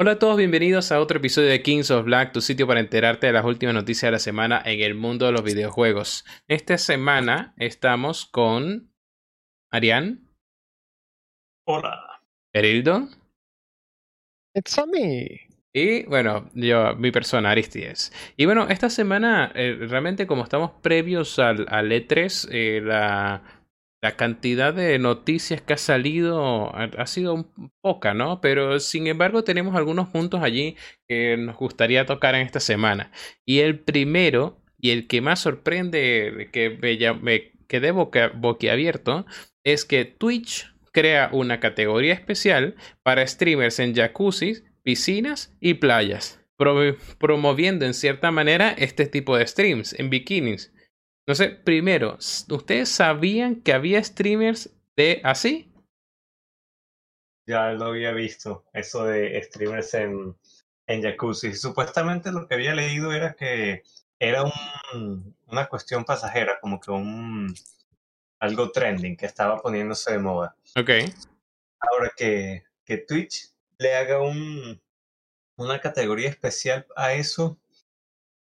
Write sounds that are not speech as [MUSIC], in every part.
Hola a todos, bienvenidos a otro episodio de Kings of Black, tu sitio para enterarte de las últimas noticias de la semana en el mundo de los videojuegos. Esta semana estamos con Arián. Hola. Erildo. It's a me. Y bueno, yo, mi persona, Aristides. Y bueno, esta semana, eh, realmente como estamos previos al, al E3, eh, la la cantidad de noticias que ha salido ha, sido poca, ¿no? Pero sin embargo tenemos algunos puntos allí que nos gustaría tocar en esta semana. Y el primero, y el que más sorprende, que me, me quedé boca, boquiabierto, es que Twitch crea una categoría especial para streamers en jacuzzis, piscinas y playas, promoviendo en cierta manera este tipo de streams en bikinis. No sé, primero, ¿ustedes sabían que había streamers de así? Ya lo había visto, eso de streamers en, en jacuzzi. Supuestamente lo que había leído era que era un, una cuestión pasajera, como que un algo trending que estaba poniéndose de moda. Ok. Ahora que, que Twitch le haga un, una categoría especial a eso,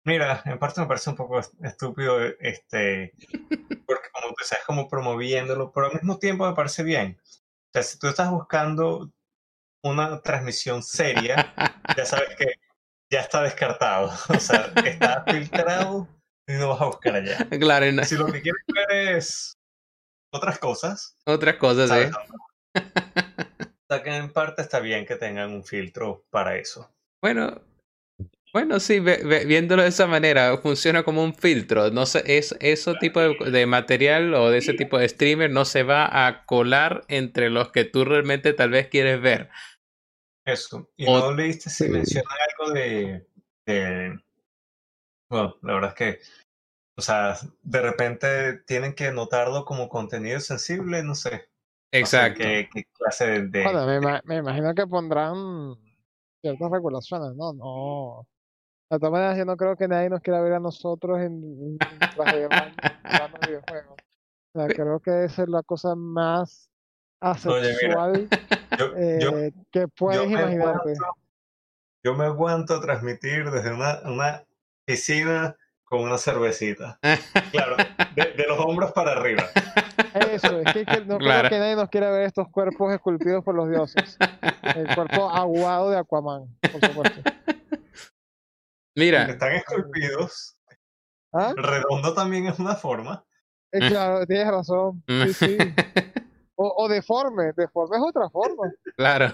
Mira, en parte me parece un poco estúpido, este, [LAUGHS] porque como tú estás como promoviéndolo, pero al mismo tiempo me parece bien. O sea, si tú estás buscando una transmisión seria, [LAUGHS] ya sabes que ya está descartado. O sea, está filtrado y no vas a buscar allá. Claro, Si lo que quieres ver es otras cosas. Otras cosas, ¿eh? O sea, que en parte está bien que tengan un filtro para eso. Bueno, bueno, sí, viéndolo de esa manera, funciona como un filtro. No sé, es, ese tipo de, material o de ese tipo de streamer no se va a colar entre los que tú realmente tal vez quieres ver. Eso. Y no leíste si menciona algo de, Bueno, la verdad es que. O sea, de repente tienen que notarlo como contenido sensible, no sé. Exacto. qué, clase de. Bueno, me, me imagino que pondrán ciertas regulaciones, ¿no? No de todas maneras, yo no creo que nadie nos quiera ver a nosotros en, traje de [LAUGHS] videojuegos. O sea, creo que esa es la cosa más asexual [LAUGHS] eh, que puedes imaginarte. yo me aguanto a transmitir desde una, una piscina con una cervecita. Claro, de, los hombros para arriba. Eso, es que, no creo que nadie nos quiera ver estos cuerpos esculpidos por los dioses. El cuerpo aguado de Aquaman, por supuesto. Mira. Están esculpidos. ¿Ah? Redondo también es una forma. Eh, claro, tienes razón. [LAUGHS] Sí, sí. O, deforme. Deforme es otra forma. Claro.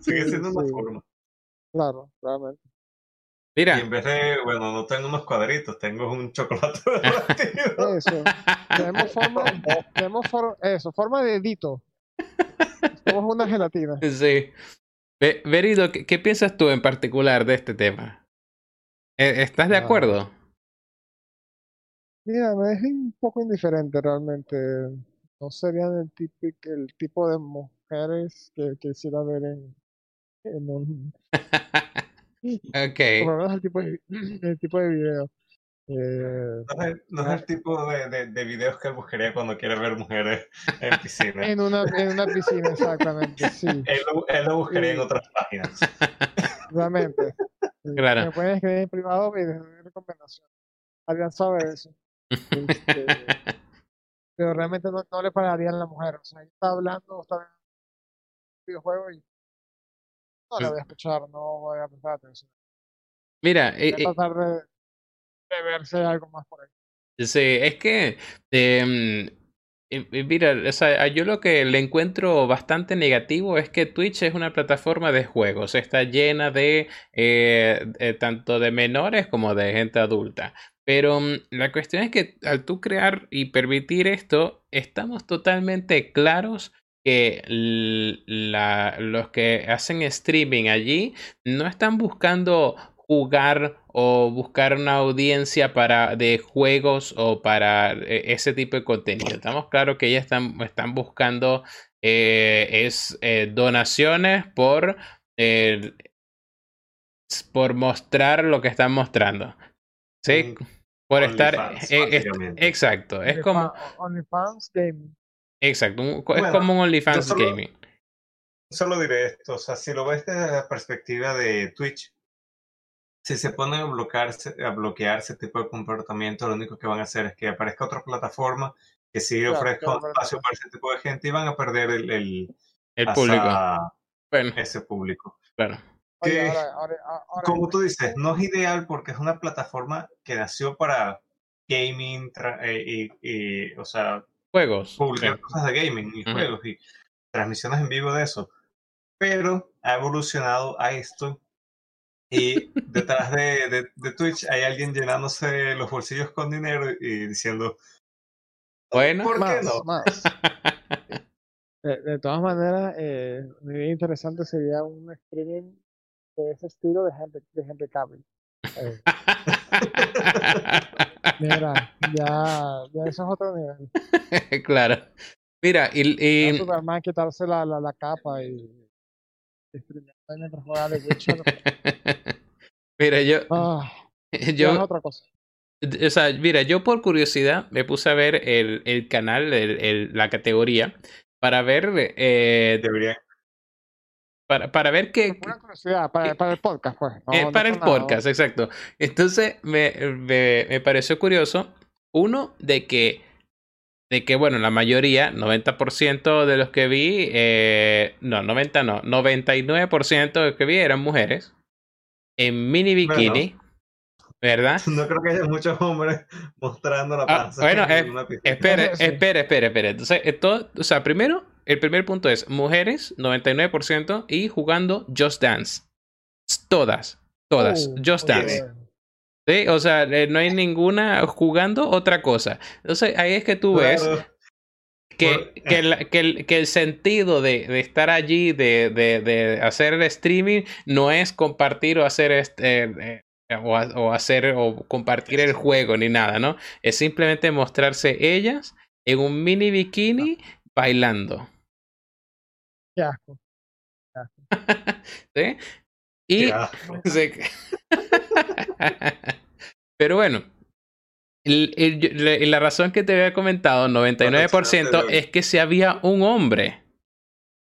Sigue siendo una forma. Claro, claramente. Mira. Y en vez de, bueno, no tengo unos cuadritos, tengo un chocolate [LAUGHS] Eso. Tenemos forma, tenemos eso, forma de dedito. Somos una gelatina. Sí. Verido, ¿qué piensas tú en particular de este tema? Eh, ¿Estás de acuerdo? Mira, me es un poco indiferente realmente. No serían el tipo, el tipo de mujeres que quisiera ver en, en un... [LAUGHS] ok. [LAUGHS] Por lo menos el tipo de, [CLEARS THROAT] el tipo de video. Eh, no, es, el tipo de, de, de, videos que buscaría cuando quiere ver mujeres [LAUGHS] en piscina. en, una, en una piscina, exactamente, sí. Él lo, él lo buscaría en otras páginas. Realmente. Claro. Me pueden escribir en privado y de recomendación. Alguien sabe eso. Este, [LAUGHS] pero realmente no, no, le pararía a la mujer. O sea, está hablando, está viendo un videojuego y no la voy a escuchar, no voy a prestar atención. Mira, voy a eh, tratar de, de verse algo más por ahí. Sí, es que eh, Mira, yo lo que le encuentro bastante negativo es que Twitch es una plataforma de juegos, está llena de eh, tanto de menores como de gente adulta. Pero mm, la cuestión es que al tú crear y permitir esto, estamos totalmente claros que los que hacen streaming allí no están buscando jugar o buscar una audiencia para de juegos o para eh, ese tipo de contenido. Estamos claros que ellas están, están buscando eh, es eh, donaciones por por mostrar lo que están mostrando. ¿Sí? por estar exacto, es como OnlyFans Gaming. Exacto, es como un OnlyFans Gaming. solo diré esto, o sea, si lo ves desde la perspectiva de Twitch, si se ponen a bloquearse, a bloquear ese tipo de comportamiento, lo único que van a hacer es que aparezca otra plataforma que sí Claro, ofrezca claro, un claro. espacio para ese tipo de gente y van a perder el, el El público. Bueno, ese público. claro. Oye, que, ahora, ahora, ahora, Como tú dices, no es ideal porque es una plataforma que nació para gaming tra- eh, y, y, o sea, Juegos. publicar sí. cosas de gaming y Ujú. juegos y transmisiones en vivo de eso. Pero ha evolucionado a esto y detrás de, de, de Twitch hay alguien llenándose los bolsillos con dinero y diciendo, Bueno. ¿por qué más, no? más. [LAUGHS] De, de todas maneras, eh, muy interesante sería un streaming de ese estilo de gente, de gente cable. Eh, [LAUGHS] mira, ya, ya eso es otro nivel. claro. Mira, y, y- Superman quitarse la, la, la capa y, de Witcher. [LAUGHS] mira, yo, Ah, [LAUGHS] es yo, otra cosa. o sea, mira, yo por curiosidad me puse a ver el, el canal, el, el- la categoría, para ver, eh, Debería, para, para ver qué, pura curiosidad, para, para el podcast, pues. No, Eh, para el nada, podcast, exacto. Entonces me, me, me pareció curioso, uno, de que, de que, bueno, la mayoría, 90% de los que vi, eh, no, 90 no, 99% de los que vi eran mujeres en mini bikini, ¿verdad? [LAUGHS] no creo que haya muchos hombres mostrando la Ah, panza. bueno, en eh, una piscina. Espere, [LAUGHS] Sí. espere, espere, espere. Entonces, eh, todo, o sea, primero, el primer punto es mujeres, 99%, y jugando Just Dance. Todas, todas, Uh, Just Dance. bien. Sí, o sea, eh, no hay ninguna jugando otra cosa. Entonces ahí es que tú ves Claro. que, que, el, que, el, que el sentido de, de estar allí, de, de, de hacer el streaming, no es compartir o hacer este, eh, eh, o, ha- o hacer o compartir el juego ni nada, ¿no? Es simplemente mostrarse ellas en un mini bikini bailando. Qué asco. [LAUGHS] ¿Sí? Y. [LAUGHS] [LAUGHS] Pero bueno, el- el- la, razón que te había comentado, 99%, es que si había un hombre,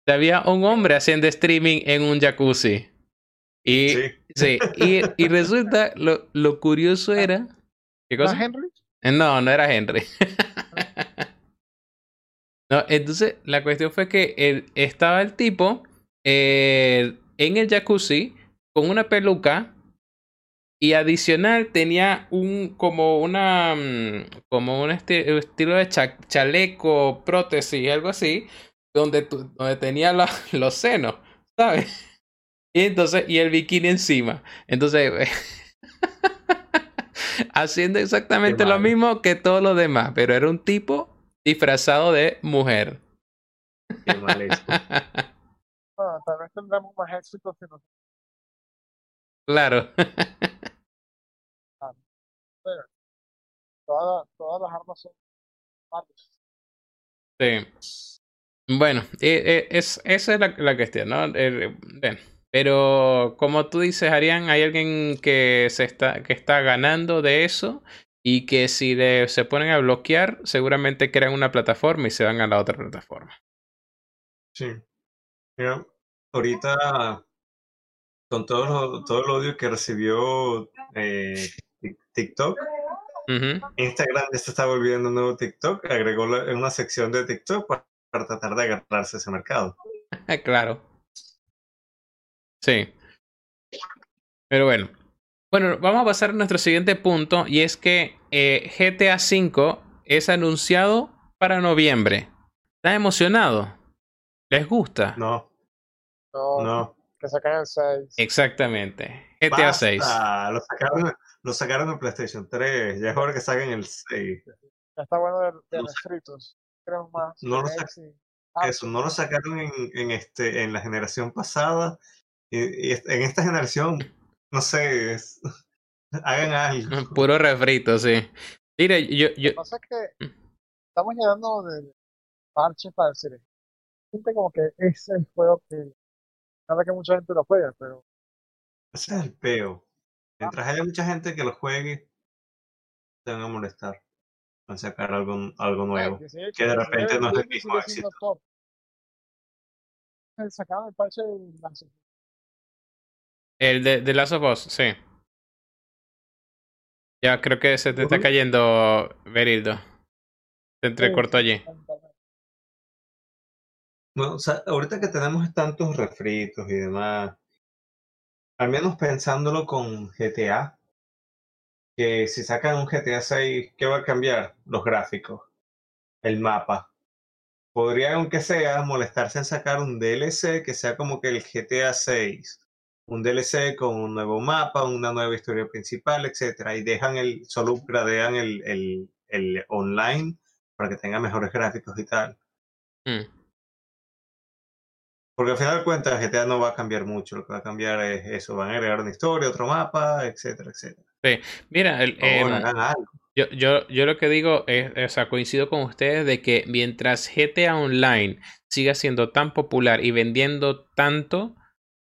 si había un hombre haciendo streaming en un jacuzzi. Y, sí. Sí. y, y resulta, lo, lo curioso era... ¿Qué ¿No, cosa? Henry? No, no era Henry. [LAUGHS] no, entonces la cuestión fue que él, estaba el tipo eh, en el jacuzzi con una peluca y adicional tenía un como una mm, como un esti- estilo de cha- chaleco, prótesis, algo así, donde, tu- donde tenía la- [LAUGHS] los senos, ¿sabes? Y entonces, y el bikini encima. Entonces, [LAUGHS] haciendo exactamente lo mismo que todos los demás, pero era un tipo disfrazado de mujer. Qué mal hecho. [LAUGHS] Bueno, tal vez tendremos más éxito si nos claro. [LAUGHS] todas, todas las armas son. Sí. Bueno, eh, eh, es, esa es la, la cuestión, ¿no? Eh, bueno, pero como tú dices, Arián, hay alguien que se está, que está ganando de eso y que si le- se ponen a bloquear, seguramente crean una plataforma y se van a la otra plataforma. Sí. Mira, ahorita, con todo, lo- todo el odio que recibió eh, Tik- TikTok. Instagram ya se está volviendo un nuevo TikTok, agregó la- una sección de TikTok para, para tratar de agarrarse ese mercado. claro. Sí. Pero bueno. Bueno, vamos a pasar a nuestro siguiente punto y es que eh, GTA V es anunciado para noviembre. ¿Están emocionados? ¿Les gusta? No, No, no. Que sacan el 6. Exactamente. GTA Basta, 6. Lo sacaron, lo sacaron en PlayStation 3, ya es hora que saquen el 6. Ya está bueno de, de No refritos. Queremos más. No lo Racing. Ah, Eso, no lo sacaron en, en, este, en la generación pasada. Y, y en esta generación, no sé, es- [LAUGHS] hagan algo. [LAUGHS] Puro refrito, sí. Mire, yo, yo, Lo que pasa es que estamos llenando de parches para el cine. Siente como que es el juego que. Nada que mucha gente lo juega, pero Ese es el peo. Mientras haya mucha gente que lo juegue, se van a molestar. Van a sacar algo, algo nuevo. Ay, 18, que de repente no es el 19 mismo éxito. top. sacaron el parche del Last of Us. El de, de Last of Us, sí. Ya creo que se te está cayendo, Berildo. Se entrecortó allí. Bueno, o sea, ahorita que tenemos tantos refritos y demás, al menos pensándolo con GTA, que si sacan un GTA 6, ¿qué va a cambiar? Los gráficos, el mapa. Podría, aunque sea, molestarse en sacar un DLC que sea como que el GTA 6, un DLC con un nuevo mapa, una nueva historia principal, etcétera, y dejan el, solo upgradean el, el, el online para que tenga mejores gráficos y tal. Mm. Porque al final de cuentas GTA no va a cambiar mucho, lo que va a cambiar es eso, van a agregar una historia, otro mapa, etcétera, etcétera. Mira, el, algo. Yo, yo, yo lo que digo es, o sea, coincido con ustedes de que mientras GTA Online siga siendo tan popular y vendiendo tanto,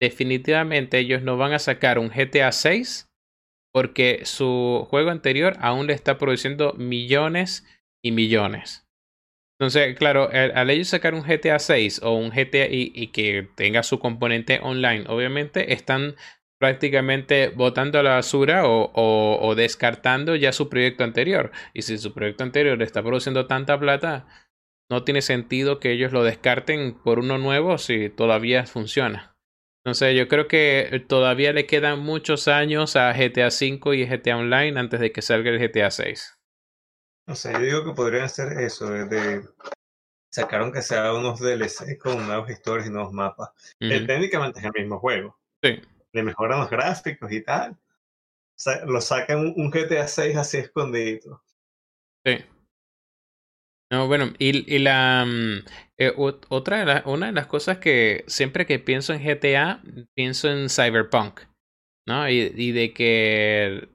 definitivamente ellos no van a sacar un GTA 6 porque su juego anterior aún le está produciendo millones y millones. Entonces, claro, al, ellos sacar un GTA 6 o un GTA y, y que tenga su componente online, obviamente están prácticamente botando a la basura o, descartando ya su proyecto anterior. Y si su proyecto anterior está produciendo tanta plata, no tiene sentido que ellos lo descarten por uno nuevo si todavía funciona. Entonces yo creo que todavía le quedan muchos años a GTA V y GTA Online antes de que salga el GTA 6. O sea, yo digo que podrían hacer eso, de, de sacar aunque sea unos DLC con nuevas historias y nuevos mapas. Eh, Ujú. técnicamente es el mismo juego. Sí. Le mejoran los gráficos y tal. O sea, lo sacan un, GTA 6 así escondidito. Sí. No, bueno, y, y la mm, eh, ot- otra de la- una de las cosas que siempre que pienso en GTA, pienso en Cyberpunk, ¿no? Y, y de que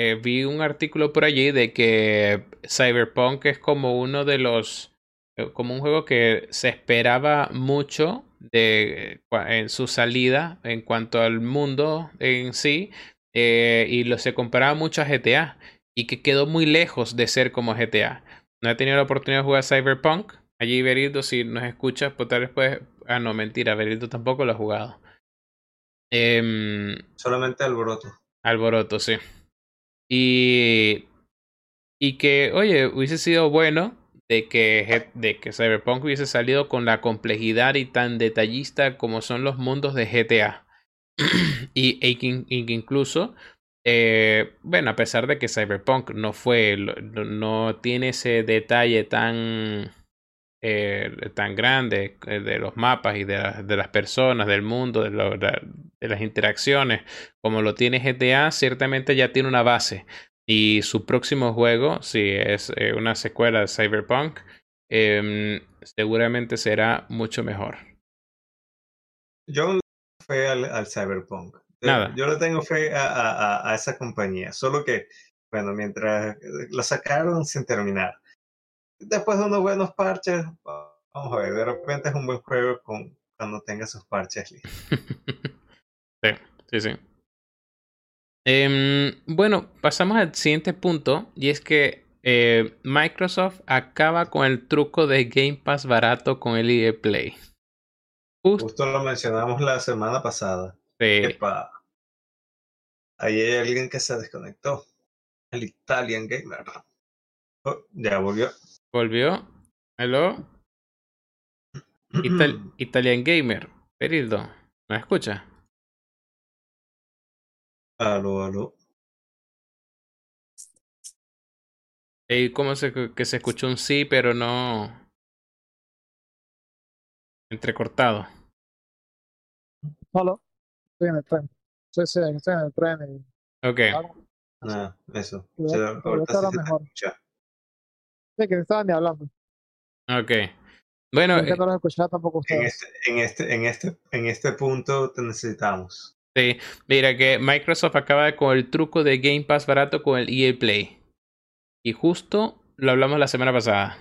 eh, vi un artículo por allí de que Cyberpunk es como uno de los, eh, como un juego que se esperaba mucho de cua- en su salida en cuanto al mundo en sí, eh, y lo se comparaba mucho a GTA y que quedó muy lejos de ser como GTA. No he tenido la oportunidad de jugar Cyberpunk. Allí Berildo, si nos escuchas, pues tal vez puedes... Ah, no, mentira, Berildo tampoco lo ha jugado. Em, Solamente alboroto. Alboroto, sí. Y, y que, oye, hubiese sido bueno de que, de que Cyberpunk hubiese salido con la complejidad y tan detallista como son los mundos de GTA. [CLEARS THROAT] y, e y incluso, eh, bueno, a pesar de que Cyberpunk no fue, no, no tiene ese detalle tan, eh, tan grande eh, de los mapas y de, la- de las personas, del mundo, de, las interacciones, como lo tiene GTA, ciertamente ya tiene una base. Y su próximo juego, si es eh, una secuela de Cyberpunk, em, seguramente será mucho mejor. Yo no le tengo fe al, al Cyberpunk. Nada. Yo le tengo fe a, a- a- esa compañía. Solo que, bueno, mientras lo sacaron sin terminar. Después de unos buenos parches, vamos a ver, de repente es un buen juego con, cuando tenga sus parches listos. [LAUGHS] sí, sí, sí. Em, bueno, pasamos al siguiente punto y es que eh, Microsoft acaba con el truco de Game Pass barato con el EA Play. Justo, Justo lo mencionamos la semana pasada. Epa. Ahí hay alguien que se desconectó. El Italian Gamer. Oh, ya volvió. Volvió. Hello, Ital- [CLEARS THROAT] Italian Gamer. Perildo, ¿me escucha? aló, aló. Y como se, que se escuchó un sí, pero no. Entrecortado. Solo. Estoy en el tren. Sí, sí, estoy en el tren y Ok, Ah, eso. Pero- Se- pero ahorita se mejor. escucha. Sí, que no estaban ni hablando. ok. Bueno, eh, no los escuchaba tampoco En este, en este, en este, en este punto te necesitamos. sí, mira que Microsoft acaba con el truco de Game Pass barato con el EA Play. Y justo lo hablamos la semana pasada.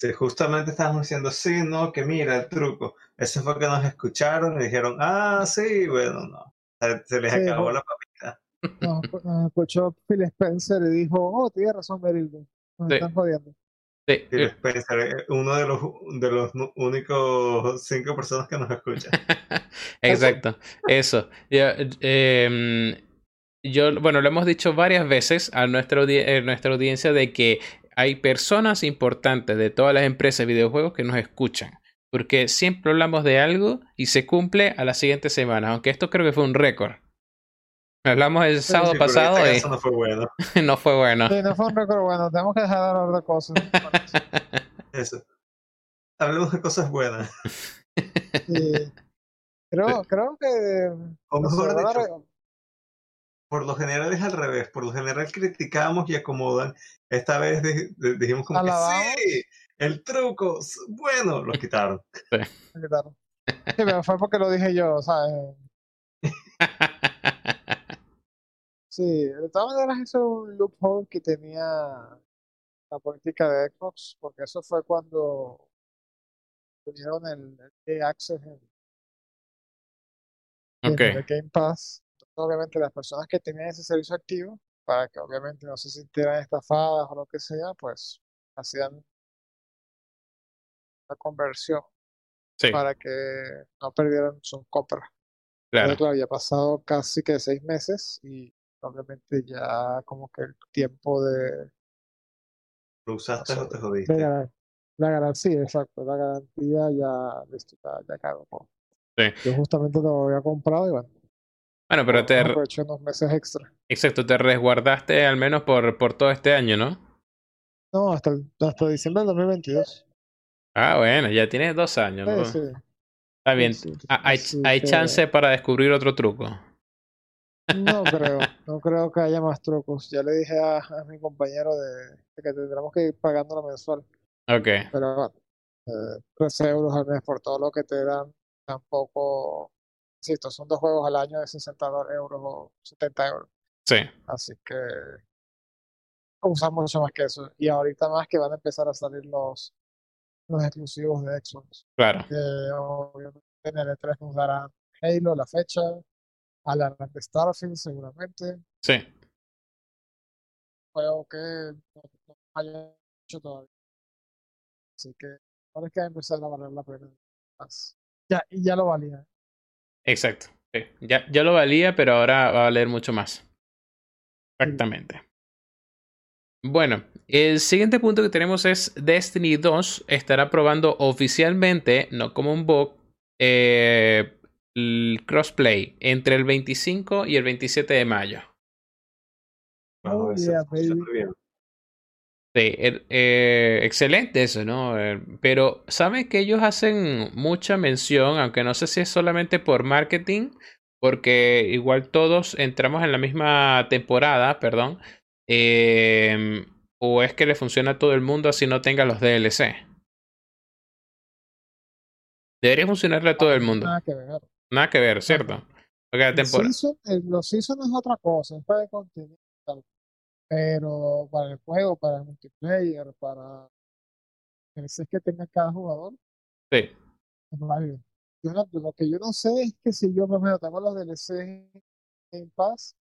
Sí, justamente estábamos diciendo, sí, no, que mira el truco. Ese fue que nos escucharon y dijeron, ah, sí, bueno, no. Se, se les Sí, acabó no. la papita. Nos, nos escuchó Phil Spencer y dijo, oh, tienes razón, Merildo. Nos Sí. están jodiendo. Sí, eh, Spencer, eh, uno de los, de los únicos cinco personas que nos escuchan. [LAUGHS] Exacto, eso. Em, yo, bueno, lo hemos dicho varias veces a nuestra, audi- eh, nuestra audiencia de que hay personas importantes de todas las empresas de videojuegos que nos escuchan. Porque siempre hablamos de algo y se cumple a la siguiente semana. Aunque esto creo que fue un récord. Hablamos el sábado Sí, en pasado este y no fue bueno. [LAUGHS] no fue bueno. Sí, no fue un récord bueno, tenemos que dejar de hablar de cosas. [LAUGHS] Eso. Hablemos de cosas buenas. Sí. Creo, creo que O mejor dicho, re- por lo general es al revés. Por lo general criticamos y acomodan. Esta vez di- di- dijimos como que Alabamos. sí, el truco, bueno, lo quitaron. me quitaron. Sí, pero fue porque lo dije yo, ¿sabes? [LAUGHS] Sí, de todas maneras eso es un loophole que tenía la política de Xbox, porque eso fue cuando tuvieron el, el EA Access en, en el Game Pass. Entonces, obviamente las personas que tenían ese servicio activo, para que obviamente no se sintieran estafadas o lo que sea, pues hacían la conversión sí, para que no perdieran sus compras. Pero claro. claro, ya ha pasado casi que seis meses y obviamente ya como que el tiempo de, Lo usaste o te jodiste. la garantía, exacto, la garantía ya, listo, ya, ya. Sí. Yo justamente lo había comprado y bueno, Bueno, pero te, aproveché unos meses extra. exacto, te resguardaste al menos por, por todo este año, ¿no? No, hasta, el- hasta diciembre del 2022. Ah, bueno, ya tienes dos años, ¿no? Sí, sí, Está sí, bien. sí, Ah, Hay, hay que chance para descubrir otro truco. No creo, no creo que haya más trucos. Ya le dije a, a mi compañero de, de que tendremos que ir pagando la mensual. Ok, Pero bueno, eh, 13 euros al mes por todo lo que te dan, tampoco, insisto, son dos juegos al año de 60 do- euros o 70 euros. sí, Así que usan mucho más que eso. Y ahorita más que van a empezar a salir los, los exclusivos de Xbox. claro. Que obviamente en el E3 nos darán Halo, la fecha, a la de Starfield seguramente. Sí, Juego que no, no haya hecho todavía. Así que ahora es que va a empezar a valer la pena. Ya, y ya lo valía. exacto. sí. Ya, ya lo valía, pero ahora va a valer mucho más. Exactamente. Bueno, el siguiente punto que tenemos es Destiny 2 estará probando oficialmente, no como un bug, eh, el crossplay entre el 25 y el 27 de mayo. Vamos a ver Oh, yeah, bien. Sí, eh, excelente eso, ¿no? Eh, pero ¿sabes que ellos hacen mucha mención, aunque no sé si es solamente por marketing, porque igual todos entramos en la misma temporada, perdón, em, o es que le funciona a todo el mundo así no tenga los DLC? Debería funcionarle a todo el mundo. Nada que ver. Nada que ver, ¿cierto? Porque la El temporada... season, el- los seasons es otra cosa, es para el contenido. Pero para el juego, para el multiplayer, para el set que tenga cada jugador, Sí, es válido. Yo no- lo que yo no sé es que si yo, por ejemplo, tengo los DLC en paz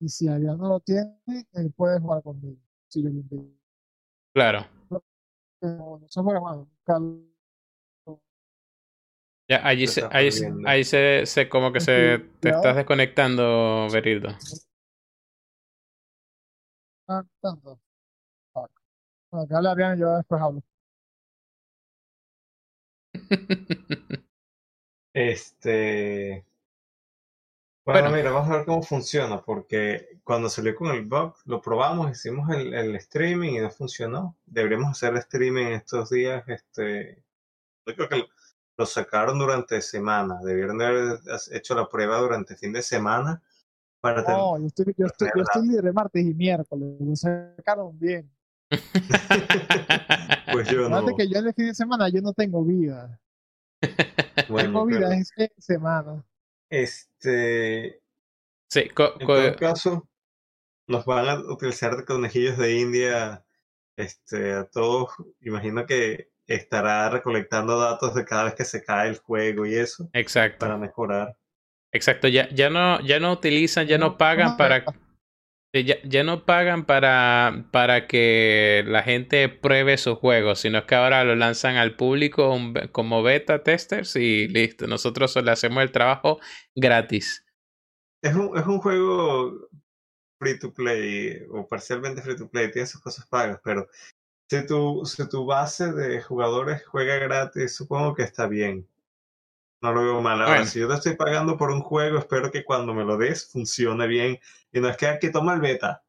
y si Adrián no lo tiene, él puede jugar conmigo. Si yo lo invito. claro. Pero no juega más. nunca lo- Ya, allí se, ahí, ahí se, se como que se te estás desconectando, Berildo. ah, tanto. Que hable Adrián y yo después hablo. [LAUGHS] Este. Bueno, Bueno, mira, vamos a ver cómo funciona, porque cuando salió con el bug, lo probamos, hicimos el, el streaming y no funcionó. Deberíamos hacer streaming estos días. Este, yo creo que lo, sacaron durante semana. Debieron de haber hecho la prueba durante fin de semana para No, yo estoy, yo estoy, yo la- estoy libre martes y miércoles. Lo sacaron bien. [LAUGHS] Pues yo no. Que yo en el fin de semana yo no tengo vida. [LAUGHS] Bueno, Tengo vida pero es en semana. este, Sí, co- en co- todo caso, nos van a utilizar de conejillos de India, este, a todos. Imagino que estará recolectando datos de cada vez que se cae el juego y eso exacto, para mejorar. exacto. Ya, ya no, ya no utilizan, ya no No, pagan para, Ya, ya, no pagan para, para que la gente pruebe sus juegos, sino que ahora lo lanzan al público como beta testers y listo. Nosotros le hacemos el trabajo gratis. Es un, es un juego free to play o parcialmente free to play, tiene sus cosas pagas, pero si tu, si tu base de jugadores juega gratis, supongo que está bien. No lo veo mal. Ahora, si yo te estoy pagando por un juego, espero que cuando me lo des funcione bien. Y no es que aquí toma el beta.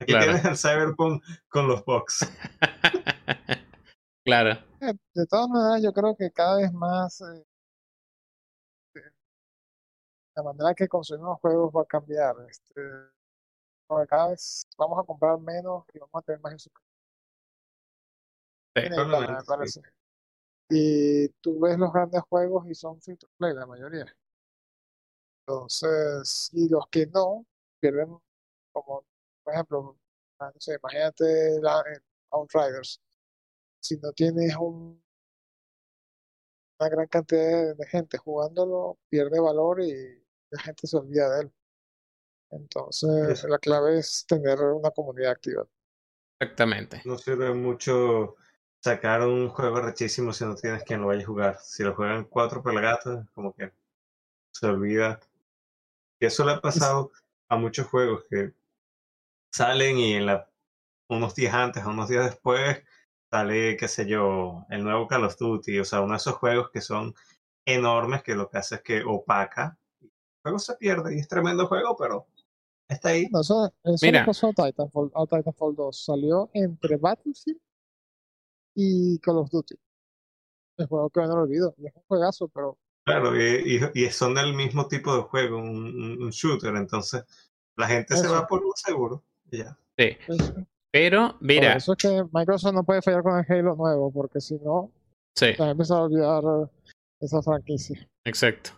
Aquí tienes el Cyberpunk con los box. [LAUGHS] claro. Eh, de todas maneras, yo creo que cada vez más eh, la manera que consumimos juegos va a cambiar. Este, cada vez vamos a comprar menos y vamos a tener más en su y tú ves los grandes juegos y son free to play, la mayoría. Entonces, y los que no, pierden, como por ejemplo, ah, no sé, imagínate la, Outriders. Si no tienes un, una gran cantidad de gente jugándolo, pierde valor y la gente se olvida de él. Entonces, la clave es tener una comunidad activa. Exactamente. No sirve mucho sacar un juego rechísimo si no tienes quien lo vaya a jugar. Si lo juegan cuatro pelagatos, como que se olvida. Y eso le ha pasado a muchos juegos que salen y en la, unos días antes o unos días después sale, qué sé yo, el nuevo Call of Duty. O sea, uno de esos juegos que son enormes que lo que hace es que opaca. El juego se pierde y es tremendo juego, pero está ahí. No, eso, eso Mira. pasó a Titanfall, a Titanfall 2. Salió entre Battlefield y Call of Duty. El juego que no lo olvido, es un juegazo, pero... Claro, y, y, son del mismo tipo de juego, un, un shooter, entonces la gente se va por un seguro. Ya. Sí. Pero, mira. Por eso es que Microsoft no puede fallar con el Halo nuevo, porque si no, sí. se va a empezar a olvidar esa franquicia. Exacto.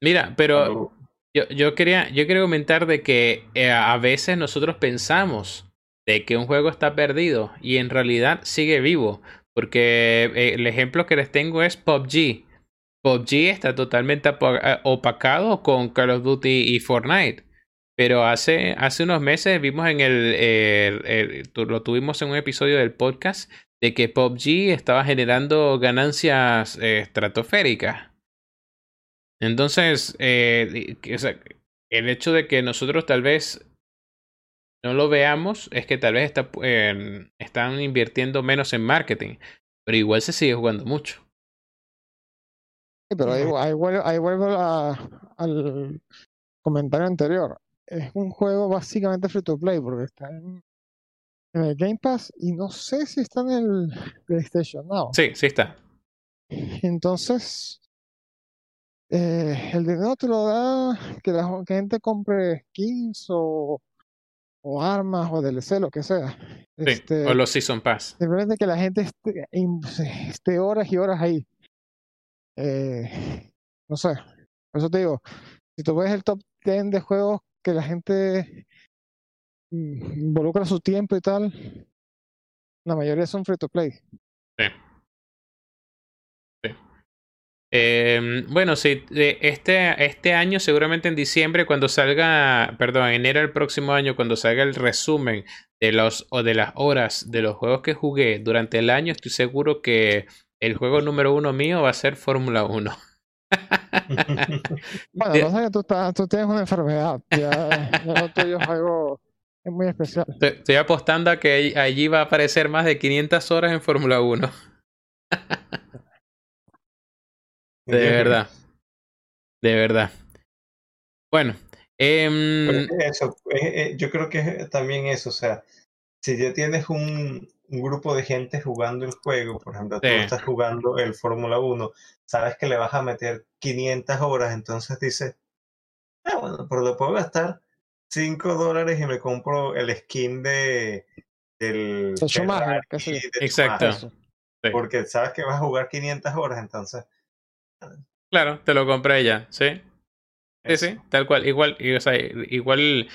Mira, pero yo, yo, quería, yo quería comentar de que eh, a veces nosotros pensamos de que un juego está perdido y en realidad sigue vivo. Porque eh, el ejemplo que les tengo es PUBG. PUBG está totalmente eh, opacado con Call of Duty y Fortnite. Pero hace, hace unos meses vimos en el, lo tuvimos en un episodio del podcast de que PUBG estaba generando ganancias eh, estratosféricas. Entonces, el hecho de que nosotros tal vez no lo veamos es que tal vez está, están invirtiendo menos en marketing, pero igual se sigue jugando mucho. Sí, pero ahí, vuelvo, al comentario anterior. Es un juego básicamente free to play porque está en, el Game Pass y no sé si está en el PlayStation Now. Sí, sí está. Entonces, eh, el dinero te lo da que la gente compre skins o o armas o DLC, lo que sea. Este, o los Season Pass. Simplemente que la gente esté, esté horas y horas ahí. Eh, no sé, por eso te digo, si tú ves el top 10 de juegos que la gente involucra su tiempo y tal, la mayoría son free to play. Eh, bueno, sí, este, este año, seguramente en diciembre, cuando salga, perdón, en enero del próximo año, cuando salga el resumen de los o de las horas de los juegos que jugué durante el año, estoy seguro que el juego número uno mío va a ser Fórmula 1. [LAUGHS] bueno, no sé que tú, estás, tú tienes una enfermedad. Ya, ya tuyo juego es muy especial. Estoy, estoy apostando a que allí va a aparecer más de 500 horas en Fórmula 1. [LAUGHS] De verdad. De verdad. Bueno. Eh, eso, yo creo que es también eso, o sea, si ya tienes un, un grupo de gente jugando el juego, por ejemplo, tú estás jugando el Fórmula 1, sabes que le vas a meter 500 horas, entonces dices, ah, bueno, pero lo puedo gastar 5 dólares y me compro el skin de del... Exacto. Porque sabes que vas a jugar 500 horas, entonces Claro, te lo compré ya, ¿sí? Sí, sí, tal cual. Igual, o sea, igual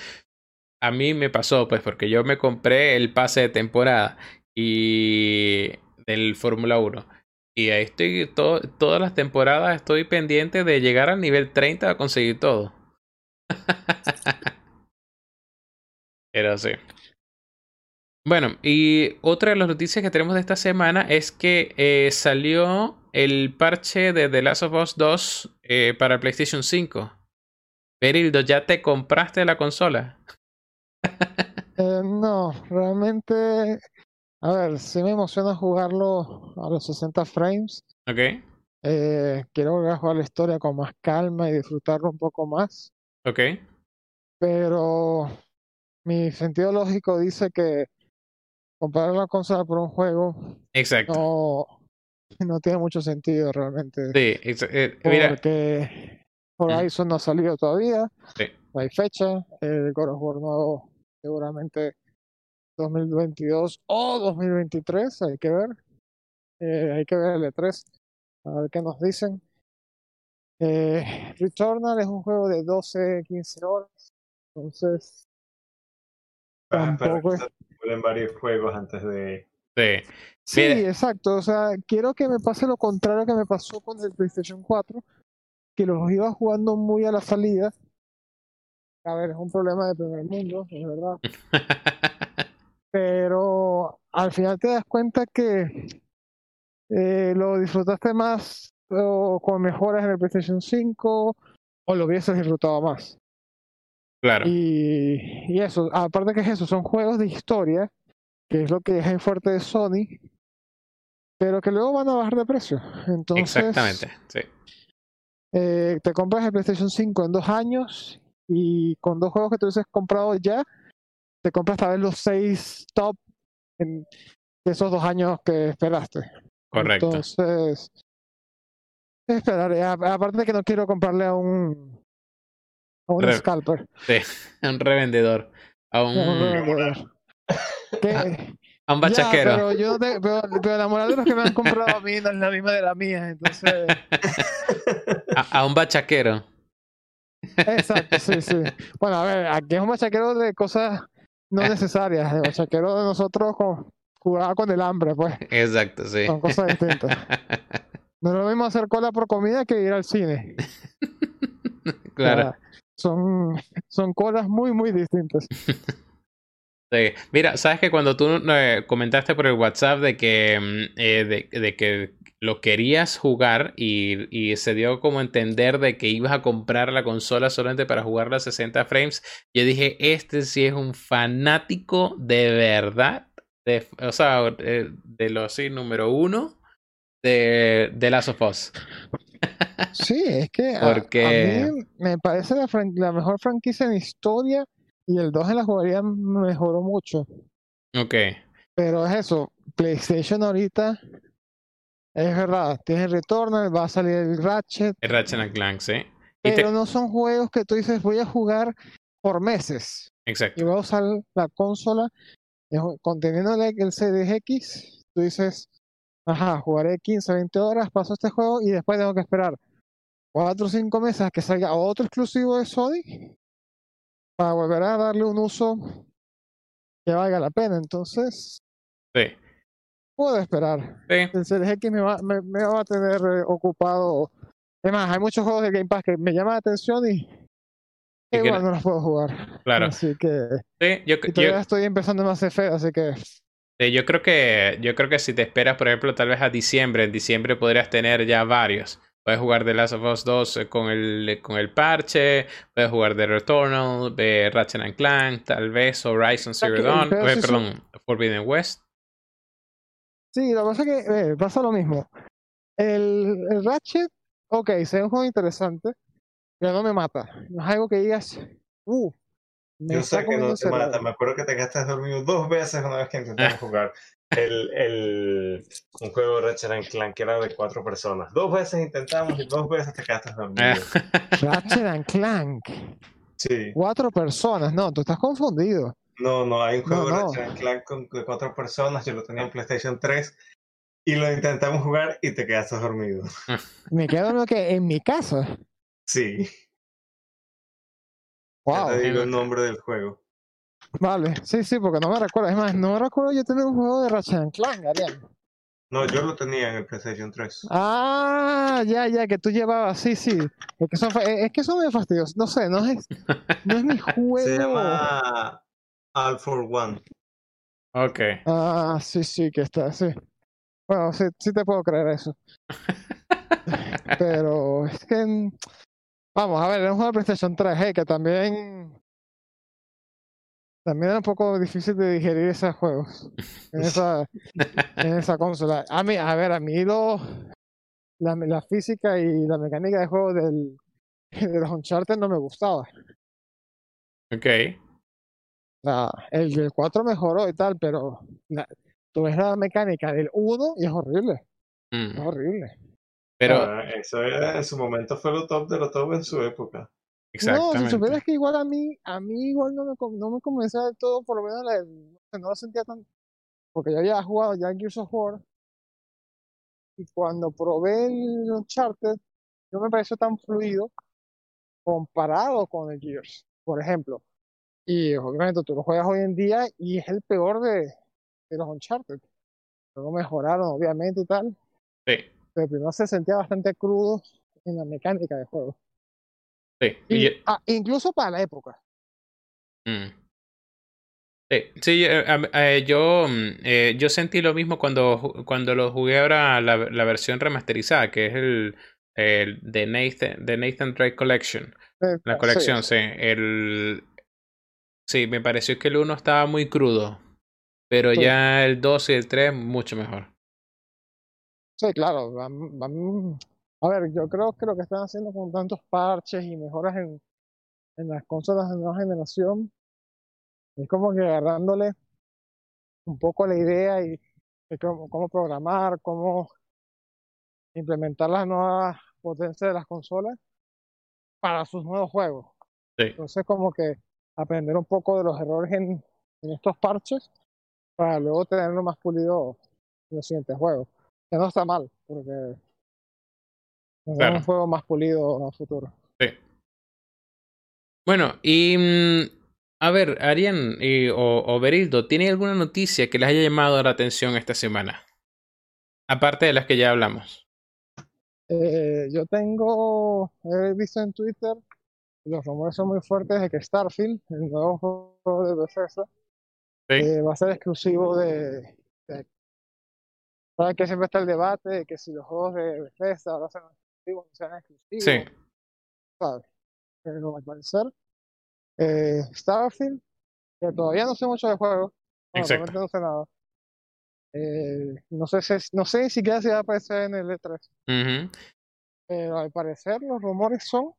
a mí me pasó, pues, porque yo me compré el pase de temporada y del Fórmula 1. Y ahí estoy, todas las temporadas estoy pendiente de llegar al nivel 30 a conseguir todo. [LAUGHS] Pero sí. Bueno, y otra de las noticias que tenemos de esta semana es que eh, salió el parche de The Last of Us 2 eh, para PlayStation 5. Perildo, ¿ya te compraste la consola? Eh, no, realmente, a ver, sí me emociona jugarlo a los 60 frames. Ok. Eh, quiero volver a jugar la historia con más calma y disfrutarlo un poco más. Ok. Pero mi sentido lógico dice que comprar la consola por un juego Exacto. no, [LAUGHS] no tiene mucho sentido realmente. Sí, eh, mira. Porque Mm. Horizon no ha salido todavía, Sí. no hay fecha. El God of War nuevo seguramente 2022 o 2023, hay que ver. Eh, hay que ver el E3, a ver qué nos dicen. Eh, Returnal es un juego de 12, 15 horas, entonces Ah, tampoco es circulen varios juegos antes de. Sí. Sí, Mira. exacto. O sea, quiero que me pase lo contrario que me pasó con el PlayStation 4, que los iba jugando muy a la salida. A ver, es un problema de primer mundo, es verdad. [LAUGHS] Pero al final te das cuenta que eh, lo disfrutaste más o con mejoras en el PlayStation 5 o lo hubieses disfrutado más. Claro. Y, y eso, aparte que es eso, son juegos de historia, que es lo que es el fuerte de Sony, pero que luego van a bajar de precio. Entonces, Exactamente. Sí. eh, te compras el PlayStation 5 en dos años y con dos juegos que tú hubieses comprado ya, te compras tal vez los seis top en de esos dos años que esperaste. Correcto. Entonces, esperaré. Aparte de que no quiero comprarle a un a un Re- scalper. Sí. A [LAUGHS] un revendedor. A un, a un revendedor. [LAUGHS] Que- a un Ya, bachaquero. pero yo no te- pero, pero la moral de los que me han comprado a mí no es la misma de la mía, entonces, [LAUGHS] A, a un bachaquero. exacto, sí, sí. Bueno, a ver, aquí es un machaquero de cosas no necesarias, el machaquero de nosotros con, jugaba con el hambre, pues, Exacto, sí. son cosas distintas. No es lo mismo hacer cola por comida que ir al cine. O claro. Son, son colas muy, muy distintas. [LAUGHS] Sí. Mira, sabes que cuando tú eh, comentaste por el WhatsApp de que, mm, eh, de, de que lo querías jugar y, se dio como entender de que ibas a comprar la consola solamente para jugar a 60 frames, yo dije, este sí es un fanático de verdad, de, o sea, eh, de los sí, número uno de, de Last of Us. Sí, es que a, mí me parece la, mejor franquicia en historia y el 2 en la jugabilidad mejoró mucho. Ok, Pero es eso, PlayStation ahorita es verdad, tiene el Returnal, va a salir el Ratchet, el Ratchet and Clank, sí. Y te- pero no son juegos que tú dices voy a jugar por meses y Exacto, voy a usar la consola conteniendo el el Series X, tú dices, ajá, jugaré 15, 20 horas, paso este juego y después tengo que esperar 4 o 5 meses a que salga otro exclusivo de Sony para volver a darle un uso que valga la pena. Entonces, sí, puedo esperar. sí. El Series X me va, me, me va a tener eh, ocupado. Es más, hay muchos juegos de Game Pass que me llaman la atención y, igual no- los puedo jugar. Claro. Así que, Sí, yo, y yo, todavía estoy empezando Mass Effect, así que yo creo que yo creo que si te esperas, por ejemplo, tal vez a diciembre, en diciembre podrías tener ya varios. Puedes jugar The Last of Us 2 eh, con el, con el parche, puedes jugar The Returnal, de Ratchet and Clank, tal vez Horizon Zero Dawn, eh, perdón, Forbidden West. Sí, lo que pasa es que eh, pasa lo mismo. El, el Ratchet, ok, se ve un juego interesante, pero no me mata. No es algo que digas, uh, me Yo está sé que no te mata. Me acuerdo que te quedaste dormido dos veces una vez que intentamos jugar el, el, un juego de Ratchet and Clank que era de cuatro personas. Dos veces intentamos y dos veces te quedaste dormido. [LAUGHS] Ratchet and Clank, Sí. cuatro personas, no, tú estás confundido. No, no, hay un juego No, de no. Ratchet and Clank con, de cuatro personas. Yo lo tenía en PlayStation 3 y lo intentamos jugar y te quedaste dormido. Me quedo lo que en mi casa. Sí. Wow, Ya te digo el nombre del juego. vale, sí, sí, porque no me recuerdo. Es más, no me recuerdo yo tener un juego de Ratchet and Clank, Ariel. No, yo lo tenía en el PlayStation 3. Ah, ya, ya, que tú llevabas, sí, sí. Es que son, es que son medio fastidiosos. No sé, no es, no es mi [LAUGHS] juego. Se llama All for One. Ok. Ah, sí, sí, que está, sí. Bueno, sí, sí te puedo creer eso. [LAUGHS] Pero es que, vamos a ver, es un juego de PlayStation 3, hey, que también, también es un poco difícil de digerir esos juegos [LAUGHS] en esa, en esa consola. A mí, a ver, a mí lo, la, la física y la mecánica de juego del, [LAUGHS] de los Uncharted no me gustaba. ok. Sea, el del 4 mejoró y tal, pero la- tú ves la mecánica del 1 y es horrible, es Mm. horrible. Pero, Ah, eso era, en su momento fue lo top de lo top en su época. No, si supieras exactamente. que igual a mí, a mí igual no me, no me convencía del todo, por lo menos la, no lo sentía tan, porque yo había jugado ya Gears of War, y cuando probé el Uncharted, no me pareció tan fluido comparado con el Gears, por ejemplo. Y obviamente tú lo juegas hoy en día y es el peor de, de los Uncharted. Luego mejoraron, obviamente, y tal, Sí, pero primero se sentía bastante crudo en la mecánica de juego. sí. Y, Y yo- ah, incluso para la época. Mm. Sí, sí, eh, eh, yo, mm, eh, yo sentí lo mismo cuando, cuando lo jugué ahora la, la versión remasterizada, que es el, el de Nathan, de Nathan Drake Collection. La sí, colección, sí. El, sí, me pareció que el 1 estaba muy crudo, pero Sí. ya el 2 y el 3 mucho mejor. Sí, claro. van- van- a ver, yo creo que lo que están haciendo con tantos parches y mejoras en, en las consolas de nueva generación es como que agarrándole un poco la idea y cómo, cómo programar, cómo implementar las nuevas potencias de las consolas para sus nuevos juegos. Sí, Entonces, como que aprender un poco de los errores en, en estos parches para luego tenerlo más pulido en los siguientes juegos. Que no está mal, porque Claro. un juego más pulido a futuro. sí. Bueno, y mm, a ver, Arián y- o, o Berildo, ¿tiene alguna noticia que les haya llamado la atención esta semana? Aparte de las que ya hablamos. Eh, yo tengo, he visto en Twitter, los rumores son muy fuertes de que Starfield, el nuevo juego de Bethesda, Sí, eh, va a ser exclusivo de, Saben que siempre está el debate de que si los juegos de Bethesda ahora son exclusivos, no sean exclusivos, sí, ¿sabes? Pero al parecer, eh, Starfield, que todavía no sé mucho de juego, bueno, realmente no sé nada. Eh, no sé si, no sé ni siquiera si va a aparecer en el E3, ujú, pero al parecer los rumores son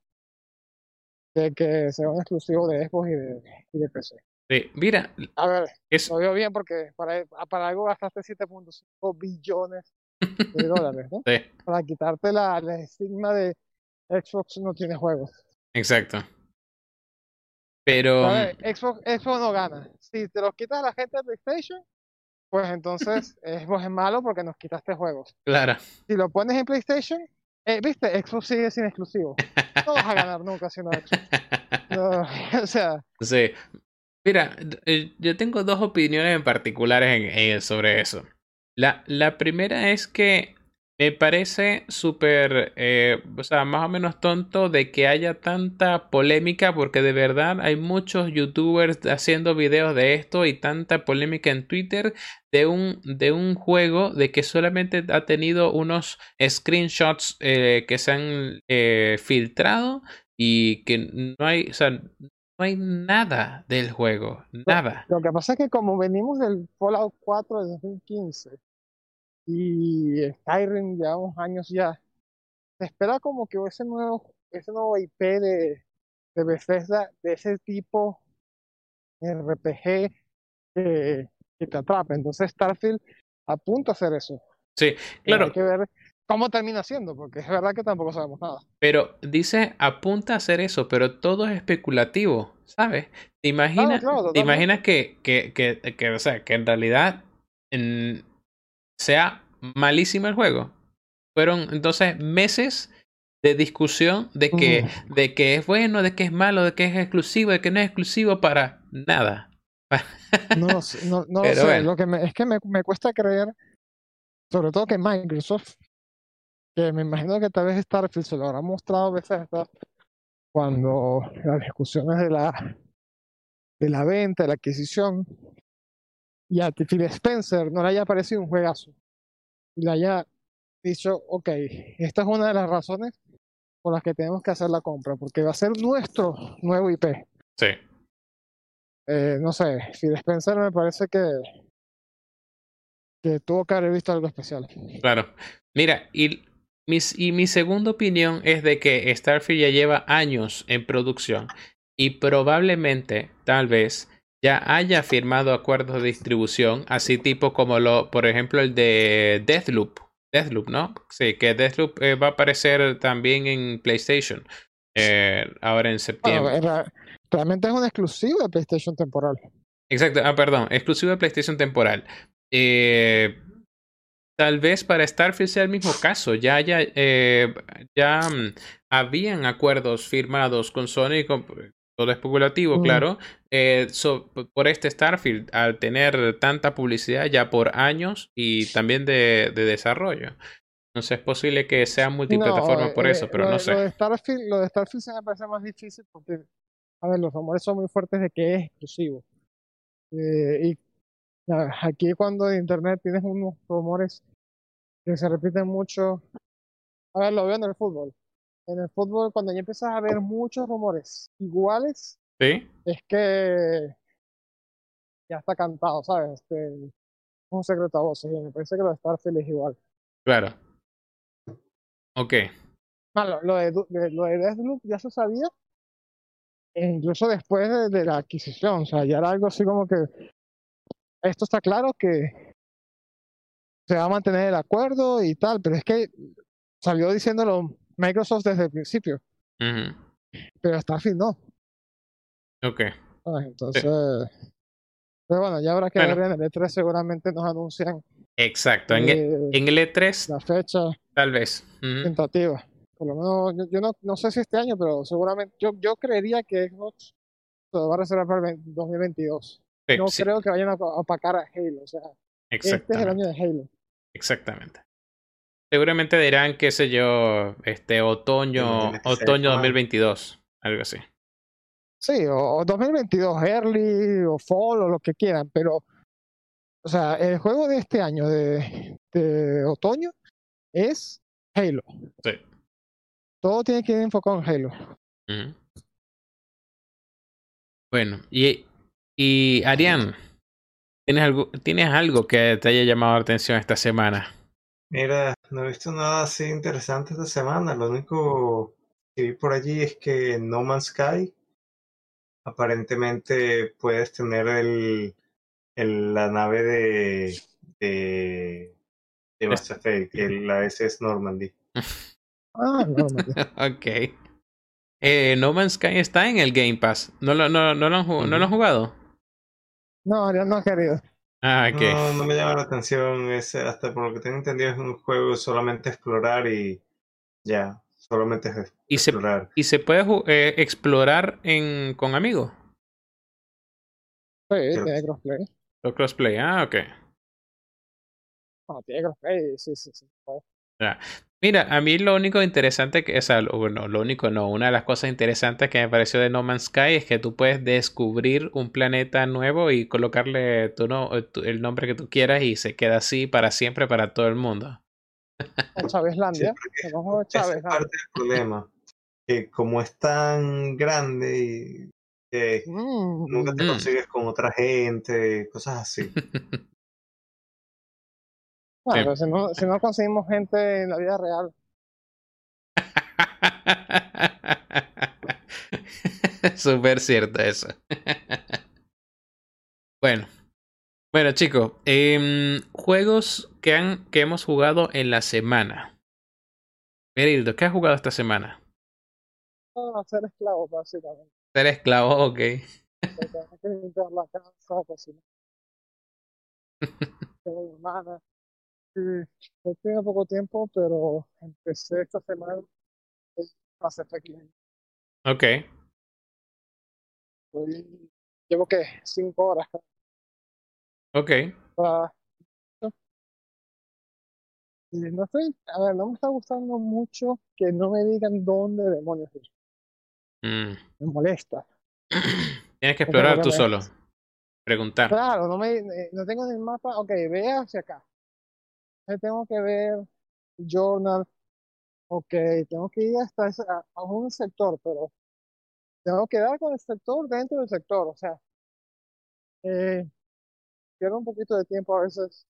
de que será un exclusivo de Xbox y de, y de PC. Sí. Mira, A ver, es, lo veo bien porque para, para algo gastaste 7.5 billones de [LAUGHS] dólares, ¿no? sí, Para quitarte la, la estigma de Xbox no tiene juegos. exacto. Pero, A ver, Xbox, Xbox no gana. Si te los quitas a la gente de PlayStation, pues entonces [LAUGHS] Xbox es malo porque nos quitaste juegos. claro. Si lo pones en PlayStation, eh, viste, Xbox sigue sin exclusivo. No vas a ganar nunca siendo Xbox. [LAUGHS] No, o sea, Sí. Mira, eh, yo tengo dos opiniones en particulares en- sobre eso. La, la primera es que me parece súper, eh, o sea, más o menos tonto de que haya tanta polémica porque de verdad hay muchos youtubers haciendo videos de esto y tanta polémica en Twitter de un, de un juego de que solamente ha tenido unos screenshots eh, que se han eh, filtrado y que no hay, o sea, no hay nada del juego, nada. lo que pasa es que como venimos del Fallout 4 de 2015 y Skyrim llevamos años ya, se espera como que ese nuevo, ese nuevo IP de, de Bethesda, de ese tipo RPG que, que te atrape. Entonces Starfield apunta a hacer eso. Sí, claro, Hay que ver cómo termina siendo, porque es verdad que tampoco sabemos nada. pero dice apunta a hacer eso, pero todo es especulativo, ¿sabes? ¿Te imaginas, claro, te totalmente. imaginas que, que, que, que, o sea, que en realidad en- sea malísimo el juego? Fueron entonces meses de discusión de que, de que es bueno, de que es malo, de que es exclusivo, de que no es exclusivo para nada. [LAUGHS] No no, no lo sé. bueno. Lo que me, es que me, me cuesta creer, sobre todo que Microsoft, que me imagino que tal vez Starfield se lo habrá mostrado a Bethesda cuando las discusiones de la de la venta, de la adquisición, y a Phil Spencer no le haya parecido un juegazo, y le haya dicho, ok, esta es una de las razones por las que tenemos que hacer la compra, porque va a ser nuestro nuevo IP. Sí. Eh, no sé, Phil Spencer me parece que, que tuvo que haber visto algo especial. Claro. Mira, y mis, y mi segunda opinión es de que Starfield ya lleva años en producción y probablemente, tal vez, ya haya firmado acuerdos de distribución, así tipo como lo, por ejemplo, el de Deathloop. Deathloop, ¿no? Sí, que Deathloop eh, va a aparecer también en PlayStation eh, ahora en septiembre. Bueno, realmente es un exclusivo de PlayStation temporal. Exacto, ah, perdón, exclusivo de PlayStation temporal. Eh, tal vez para Starfield sea el mismo caso. Ya, ya, eh, ya mm, habían acuerdos firmados con Sony, con, todo especulativo, Mm. claro, eh, so- por este Starfield, al tener tanta publicidad ya por años y también de, de desarrollo. Entonces es posible que sea multiplataforma No, por eh, eso, pero no de- sé. Lo de Starfield, lo de Starfield se me parece más difícil porque, a ver, los rumores son muy fuertes de que es exclusivo. Eh, y aquí cuando en internet tienes unos rumores que se repiten mucho, a ver, lo veo en el fútbol. En el fútbol, cuando ya empiezas a ver muchos rumores iguales, ¿Sí? es que ya está cantado, ¿sabes? Este, es un secreto a voces. Y me parece que lo de Starfield es igual. Claro. Ok. Ah, lo, lo de, lo de Deathloop ya se sabía, e incluso después de, de la adquisición, o sea, ya era algo así como que esto está claro que se va a mantener el acuerdo y tal, pero es que salió diciéndolo Microsoft desde el principio, pero Starfield no, Ok. Entonces, pero bueno, ya habrá que Bueno. ver en el E3 seguramente nos anuncian Exacto. En, el- eh, en el E3, la fecha tal vez. Tentativa. Por lo menos, yo, yo no, no sé si este año, pero seguramente, yo, yo creería que Xbox lo va a reservar para el 20- 2022. Sí, No sí, creo que vayan a opacar a Halo, o sea, este es el año de Halo. Exactamente. Seguramente dirán, qué sé yo, este otoño, otoño Juan. 2022, algo así. Sí, o, o 2022, early, o fall, o lo que quieran, pero, o sea, el juego de este año de, de otoño es Halo. Sí. Todo tiene que ir enfocado en Halo. Bueno, y, y Arián, ¿tienes algo, ¿tienes algo que te haya llamado la atención esta semana? Mira, no he visto nada así interesante esta semana. Lo único que vi por allí es que en No Man's Sky aparentemente puedes tener el, el- la nave de, de, de Mass Effect, el- la SS Normandy. Ah, no, no, [LAUGHS] ok. Eh, no Man's Sky está en el Game Pass. ¿No lo, no, no lo, han, ¿no lo han jugado? No, ya no ha querido. Ah, ok. No, no me llama la atención. Es, hasta por lo que tengo entendido es un juego solamente explorar y ya, solamente es ¿Y se, explorar. y se puede eh, explorar en, con amigos? Sí, Creo tiene crossplay. Los crossplay, ah, ok. No, tiene crossplay, sí, sí, sí. Mira, a mí lo único interesante que, o sea, lo- bueno, lo único no, una de las cosas interesantes que me pareció de No Man's Sky es que tú puedes descubrir un planeta nuevo y colocarle tu no, eh, tu- el nombre que tú quieras y se queda así para siempre para todo el mundo. Chavezlandia. Ese es parte del problema. Que como es tan grande y que Mm, nunca te Mm. consigues con otra gente, cosas así. [LAUGHS] Pero si no, si no conseguimos gente en la vida real, [LAUGHS] Súper cierto eso. bueno. Bueno, chicos. em, juegos que, han, que hemos jugado en la semana. Merildo, ¿qué has jugado esta semana? no, a ser esclavo, básicamente. Ser esclavo, ok. Porque hay que limpiar la casa, cocinar. [LAUGHS] Tengo hermana. Yo tengo poco tiempo, pero empecé esta semana Mass Effect Legion. Ok. Estoy- Llevo que cinco horas. Ok. para- Y no estoy, a ver, no me está gustando mucho que no me digan dónde demonios ir. Mm. Me molesta. [CLEARS THROAT] Tienes que explorar tú me- solo. Preguntar. Claro, no, me, eh, no tengo en el mapa, ok, ve hacia acá. Tengo que ver journal, ok, tengo que ir hasta ese- a, a un sector, pero tengo que dar con el sector dentro del sector, o sea, eh, pierdo un poquito de tiempo a veces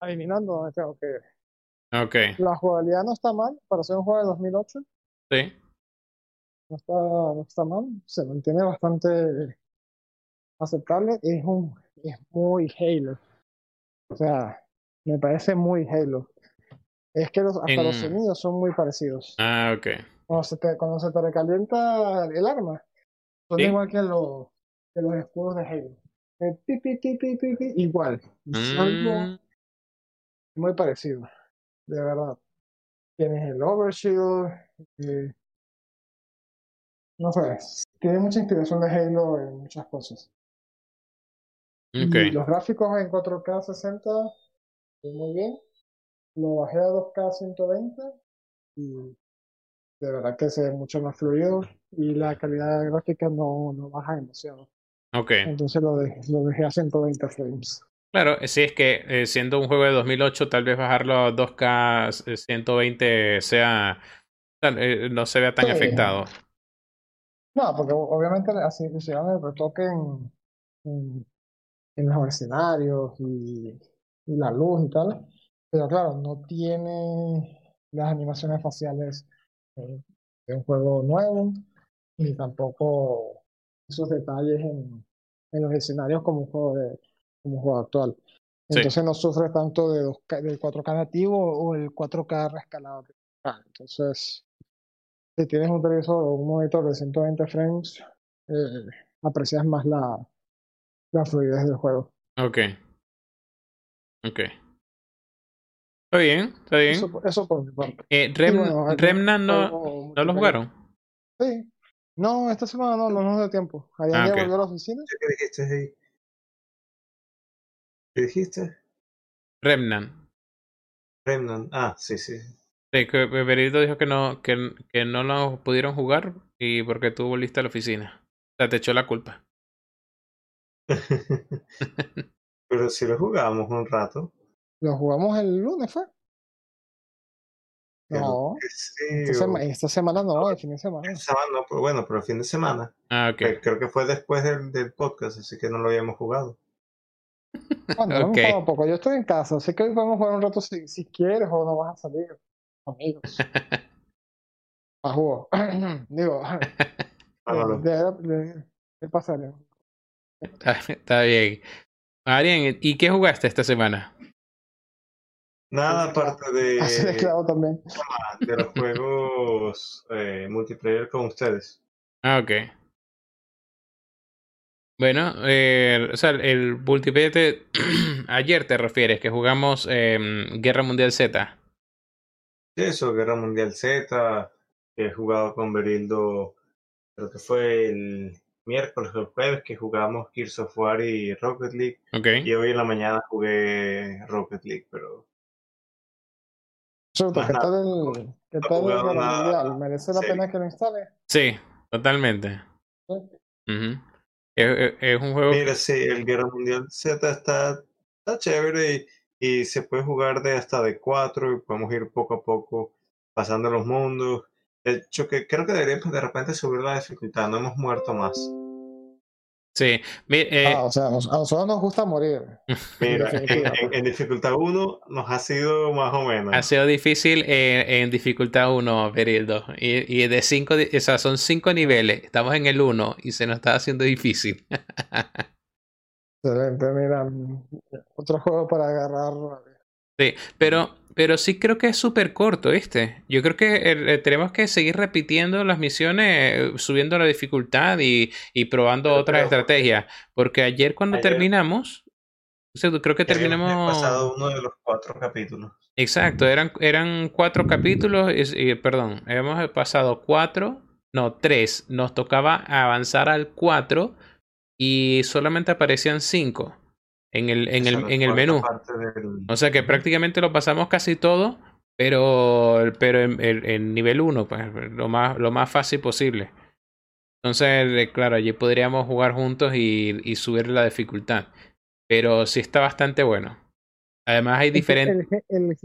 adivinando dónde tengo que ir. Ok. La jugabilidad no está mal, para ser un juego de 2008, Sí. no está, no está mal, se mantiene bastante aceptable, es un, es muy Halo, o sea, me parece muy Halo. Es que los, hasta los sonidos son muy parecidos. Ah, ok. Cuando se te, cuando se te recalienta el arma, son Sí. igual que los, que los escudos de Halo. Eh, pi, pi, pi, igual. Algo Mm, muy parecido, de verdad. Tienes el Overshield, eh, no sé, tiene mucha inspiración de Halo en muchas cosas. Y los gráficos en 4K 60, eh, muy bien. Lo bajé a 2K 120 y de verdad que se ve mucho más fluido y la calidad gráfica no, no baja demasiado. Ok. Entonces lo, de- lo dejé a 120 frames. Claro, sí es que eh, siendo un juego de 2008, tal vez bajarlo a 2K 120 sea tal- eh, no se vea tan Sí. afectado. No, porque obviamente así hicieron el retoque en, en, en los escenarios y, y la luz y tal. Pero claro, no tiene las animaciones faciales eh, de un juego nuevo, ni tampoco esos detalles en, en los escenarios como un juego de, como un juego actual. Sí. Entonces no sufre tanto de 2K del 4K nativo o el 4K rescalado. Ah, Entonces, si tienes un televisor o un monitor de 120 frames, eh, aprecias más la, la fluidez del juego. Ok. Ok. Está bien, está bien. Eso, eso por mi parte. Eh, Rem- bueno, no, juego ¿no lo jugaron? Sí. No, esta semana no, no nos da tiempo. Ayer Ah, ya ok. volvió a la oficina. ¿Qué dijiste ahí? ¿Qué dijiste? Remnant. Remnant. Ah, sí, sí. Sí, que Berito dijo que no, que, que no lo pudieron jugar y porque tú volviste a la oficina. O sea, te echó la culpa. [LAUGHS] Pero si lo jugamos un rato. Lo jugamos el lunes, ¿fue? No, sí, esta, o- sema- esta semana no, el fin de semana. esta semana no, pero bueno, pero el fin de semana. Ah, ok. Creo que fue después del, del podcast, así que no lo habíamos jugado. Bueno, hemos [LAUGHS] Ok. jugado poco. Yo estoy en casa, así que hoy podemos jugar un rato si, si quieres o no vas a salir. Amigos. [LAUGHS] A juego. [CLEARS THROAT] Digo, [LAUGHS] Hágalo. de, de, de pasaré. Está, está bien. Ariel, ¿y qué jugaste esta semana? Nada aparte de, Hacer esclavo también. de los [LAUGHS] juegos eh, multiplayer con ustedes. Ah, ok. Bueno, eh, o sea, el multiplayer te- [CLEARS THROAT] ayer te refieres, que jugamos em, Guerra Mundial Z. Sí, Eso, Guerra Mundial Z, he jugado con Berildo, creo que fue el miércoles o el jueves que jugamos Gears of War y Rocket League. Y hoy en la mañana jugué Rocket League, pero Chuta, ¿qué nada. tal el, qué No tal el Mundial? ¿Merece la pena que lo instale? Sí, totalmente. Sí. Ujú. Es, es- es un juego. mira, sí, el Guerra Mundial Z está, está chévere y, y se puede jugar de hasta de cuatro y podemos ir poco a poco pasando los mundos. De hecho, que creo que deberíamos de repente subir la dificultad, no hemos muerto más. Sí. Eh, Ah, o sea, nos- a nosotros nos gusta morir. [LAUGHS] Mira, en, Definitiva. en- en dificultad 1 nos ha sido más o menos. ha sido difícil en dificultad 1, Perildo. Y, y de 5, o sea, son 5 niveles. Estamos en el 1 y se nos está haciendo difícil. [LAUGHS] Excelente, mira, otro juego para agarrar. Sí, pero, pero sí creo que es súper corto, ¿viste? Yo creo que eh, tenemos que seguir repitiendo las misiones, eh, subiendo la dificultad y, y probando Pero- otras pero- estrategias. Porque ayer cuando Ayer- terminamos, o sea, creo que terminamos... pasado uno de los cuatro capítulos. Exacto, eran, eran cuatro capítulos, es- y, perdón, hemos pasado cuatro, no, tres. Nos tocaba avanzar al cuatro y solamente aparecían cinco en el, en el, en el menú. del- O sea que prácticamente lo pasamos casi todo, pero, pero en, en- en nivel 1, pues lo más, lo más fácil posible. Entonces, claro, allí podríamos jugar juntos y, y subir la dificultad. Pero sí está bastante bueno. Además hay diferentes... El, el,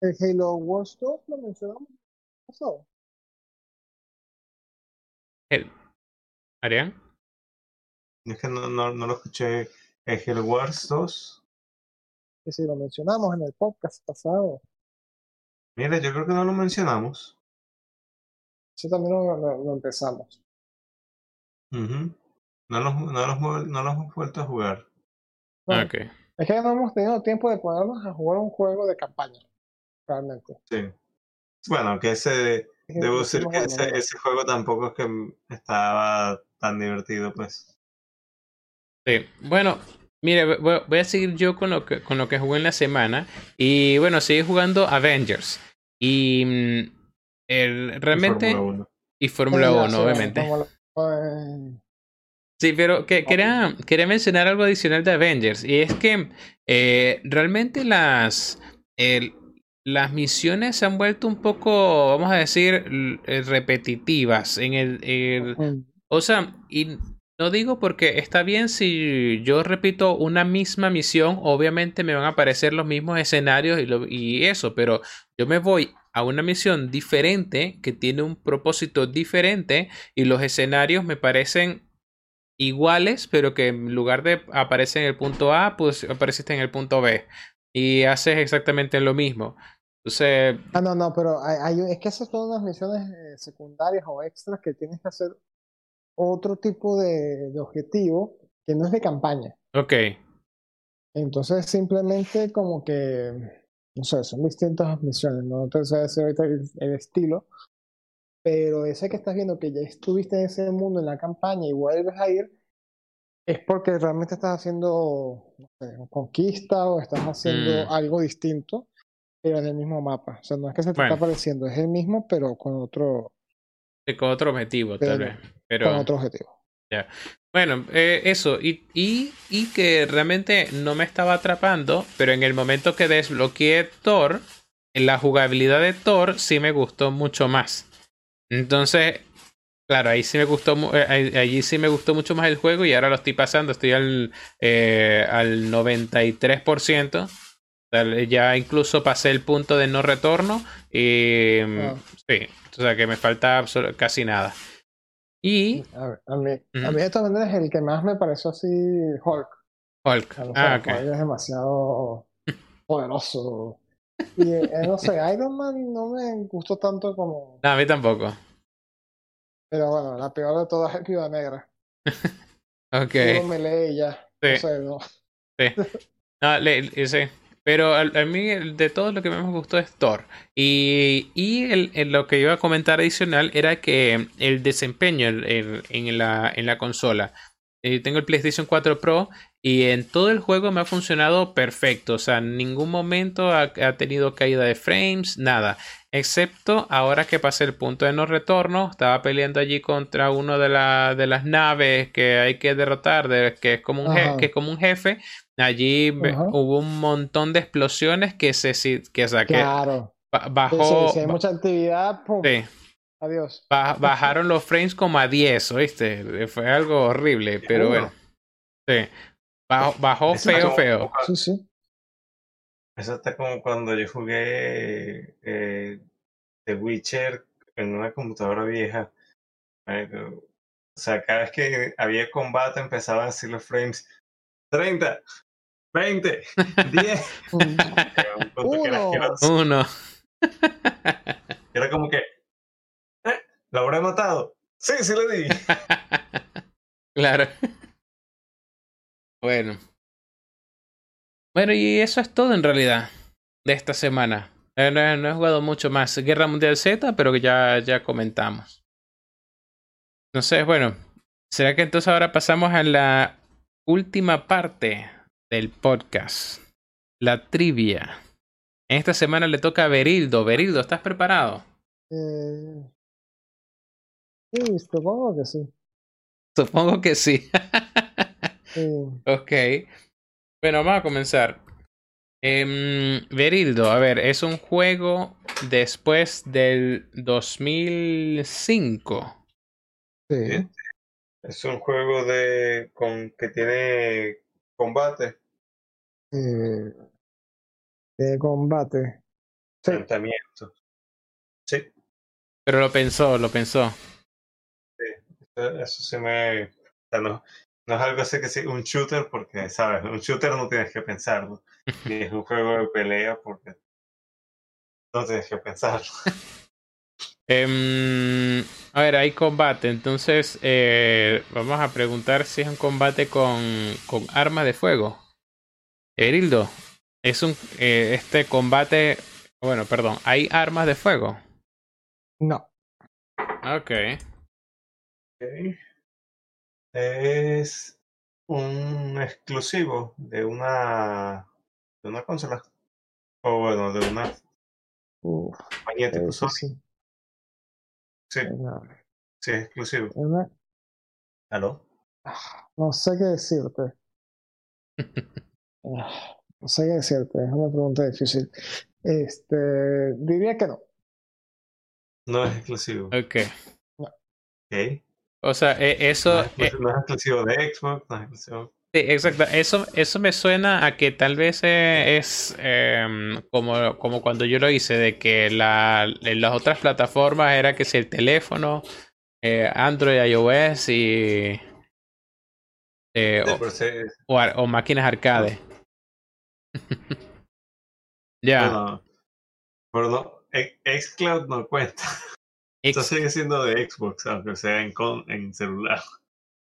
el Halo Wars 2 lo mencionamos pasado. ¿Arián? Es que no, no, no lo escuché. ¿Es Halo Wars 2? Que si lo mencionamos en el podcast pasado. Mira, yo creo que no lo mencionamos. Eso también lo, lo- lo empezamos. Ujú. No los, no, los, no los hemos vuelto a jugar. Bueno, Ok. Es que no hemos tenido tiempo de ponernos a jugar un juego de campaña. Realmente. Sí. Bueno, que ese, debo decir que ese, ese juego tampoco es que estaba tan divertido, pues. Sí. Bueno, mire, voy, a seguir yo con lo que con lo que jugué en la semana. Y bueno, seguí jugando Avengers. Y mm, el, Y realmente. Fórmula 1. Y Fórmula Eh, ya, 1, sí, obviamente. Sí, pero que, quería, quería mencionar algo adicional de Avengers. Y es que eh, realmente las, el- las misiones se han vuelto un poco, vamos a decir, eh, repetitivas. En el, el- o sea, y no digo porque está bien si yo repito una misma misión, obviamente me van a aparecer los mismos escenarios y, lo- eso, pero yo me voy a una misión diferente que tiene un propósito diferente y los escenarios me parecen iguales, pero que en lugar de aparecer en el punto A, pues apareciste en el punto B y haces exactamente lo mismo. Entonces, Ah, no, no, pero hay- es que esas son unas misiones eh, secundarias o extras que tienes que hacer otro tipo de, de objetivo que no es de campaña. ok, Entonces simplemente como que, no sé, son distintas misiones, no te sé decir ahorita el, el estilo, pero ese que estás viendo que ya estuviste en ese mundo en la campaña y vuelves a ir, es porque realmente estás haciendo, no sé, conquista o estás haciendo Mm. algo distinto, pero en el mismo mapa. O sea, no es que se te Bueno. está apareciendo, es el mismo, pero con otro, con otro objetivo, tal Pero- vez. Pero... con otro objetivo. Bueno, eh, eso, y, y, y que realmente no me estaba atrapando, pero en el momento que desbloqueé Thor, en la jugabilidad de Thor sí me gustó mucho más. Entonces, claro, ahí sí me gustó, eh, allí sí me gustó mucho más el juego y ahora lo estoy pasando, estoy al, eh, al 93%. O sea, Ya incluso pasé el punto de no retorno y Ah. sí, o sea que me falta casi nada. Y A, ver, a mí, a mí de todas maneras el que más me pareció así Hulk. Hulk. O sea, Ah, ok. Hulk es demasiado [LAUGHS] poderoso. Y eh, no sé, Iron Man no me gustó tanto como. No, a mí tampoco. Pero bueno, la peor de todas es Viuda Negra. [LAUGHS] Ok. Puro melee y ya. Sí. No sé, no. No, le- le- sí. Pero a, a mí de todo lo que más me gustó es Thor. Y, y el, el- lo que iba a comentar adicional era que el desempeño el- en, la, en la consola. Eh, tengo el PlayStation 4 Pro y en todo el juego me ha funcionado perfecto. O sea, en ningún momento ha, ha tenido caída de frames, nada. Excepto ahora que pasé el punto de no retorno, estaba peleando allí contra uno de, la- de las naves que hay que derrotar, de- que, es como un je- que es como un jefe. Allí Ajá. hubo un montón de explosiones que se que, o sea, que Claro. Sí, bajó, sí, si hay mucha actividad, pum, sí, adiós. ba- bajaron los frames como a 10, ¿oíste? Fue algo horrible, pero bueno. Sí. Bajó, bajó feo, como- feo. Sí, sí. Eso está como cuando yo jugué eh, The Witcher en una computadora vieja. O sea, cada vez que había combate empezaban así los frames. 30, 20, 10. Mm. Llegaba un punto que era Uno. asqueroso. Uno. Era como que, ¿eh? ¿Lo habré matado? Sí, sí le di. [LAUGHS] Claro. Bueno. Bueno, y eso es todo en realidad de esta semana. Eh, No, he- no he jugado mucho más. Guerra Mundial Z, pero que ya, ya comentamos. Entonces, bueno, ¿será que entonces ahora pasamos a la última parte del podcast? La trivia. En esta semana le toca a Berildo. Berildo, ¿estás preparado? Eh, sí, supongo que sí. Supongo que sí. [LAUGHS] Sí. Ok. Bueno, vamos a comenzar. Em, Berildo, a ver, es un juego después del 2005. Sí. Es un juego de con que tiene combate, Eh, de combate. Sí. enfrentamiento. Sí, Pero lo pensó, lo pensó. eso eso sí me. O sea, no, no es algo así que sí, un shooter, porque, ¿sabes? Un shooter no tienes que pensarlo. [LAUGHS] Y es un juego de pelea porque no tienes que pensarlo. [LAUGHS] Em, a ver, hay combate. Entonces, eh, vamos a preguntar si es un combate con, con armas de fuego. Erildo, es un eh, este combate. Bueno, perdón, ¿hay armas de fuego? No. Ok. Ok. Es un exclusivo de una de una consola. O bueno, de una Uf, compañía tipo eh, Sony. sí. Sí, No, sí, es exclusivo. una- ¿Aló? no sé qué decirte. [LAUGHS] No sé qué decirte, es una pregunta difícil. Este, diría que no. No es exclusivo. Ok. Ok. O sea, eh, eso. No es, eh, exclusivo- no es exclusivo de Xbox, no es exclusivo. Sí, exacto. Eso, eso me suena a que tal vez eh, es em, como, como cuando yo lo hice, de que la, en las otras plataformas era que si el teléfono, eh, Android, iOS y eh, o, o máquinas arcade. [LAUGHS] ya. pero no, X- Xcloud no cuenta. [LAUGHS] Esto sigue siendo de Xbox, aunque sea en, con, en celular.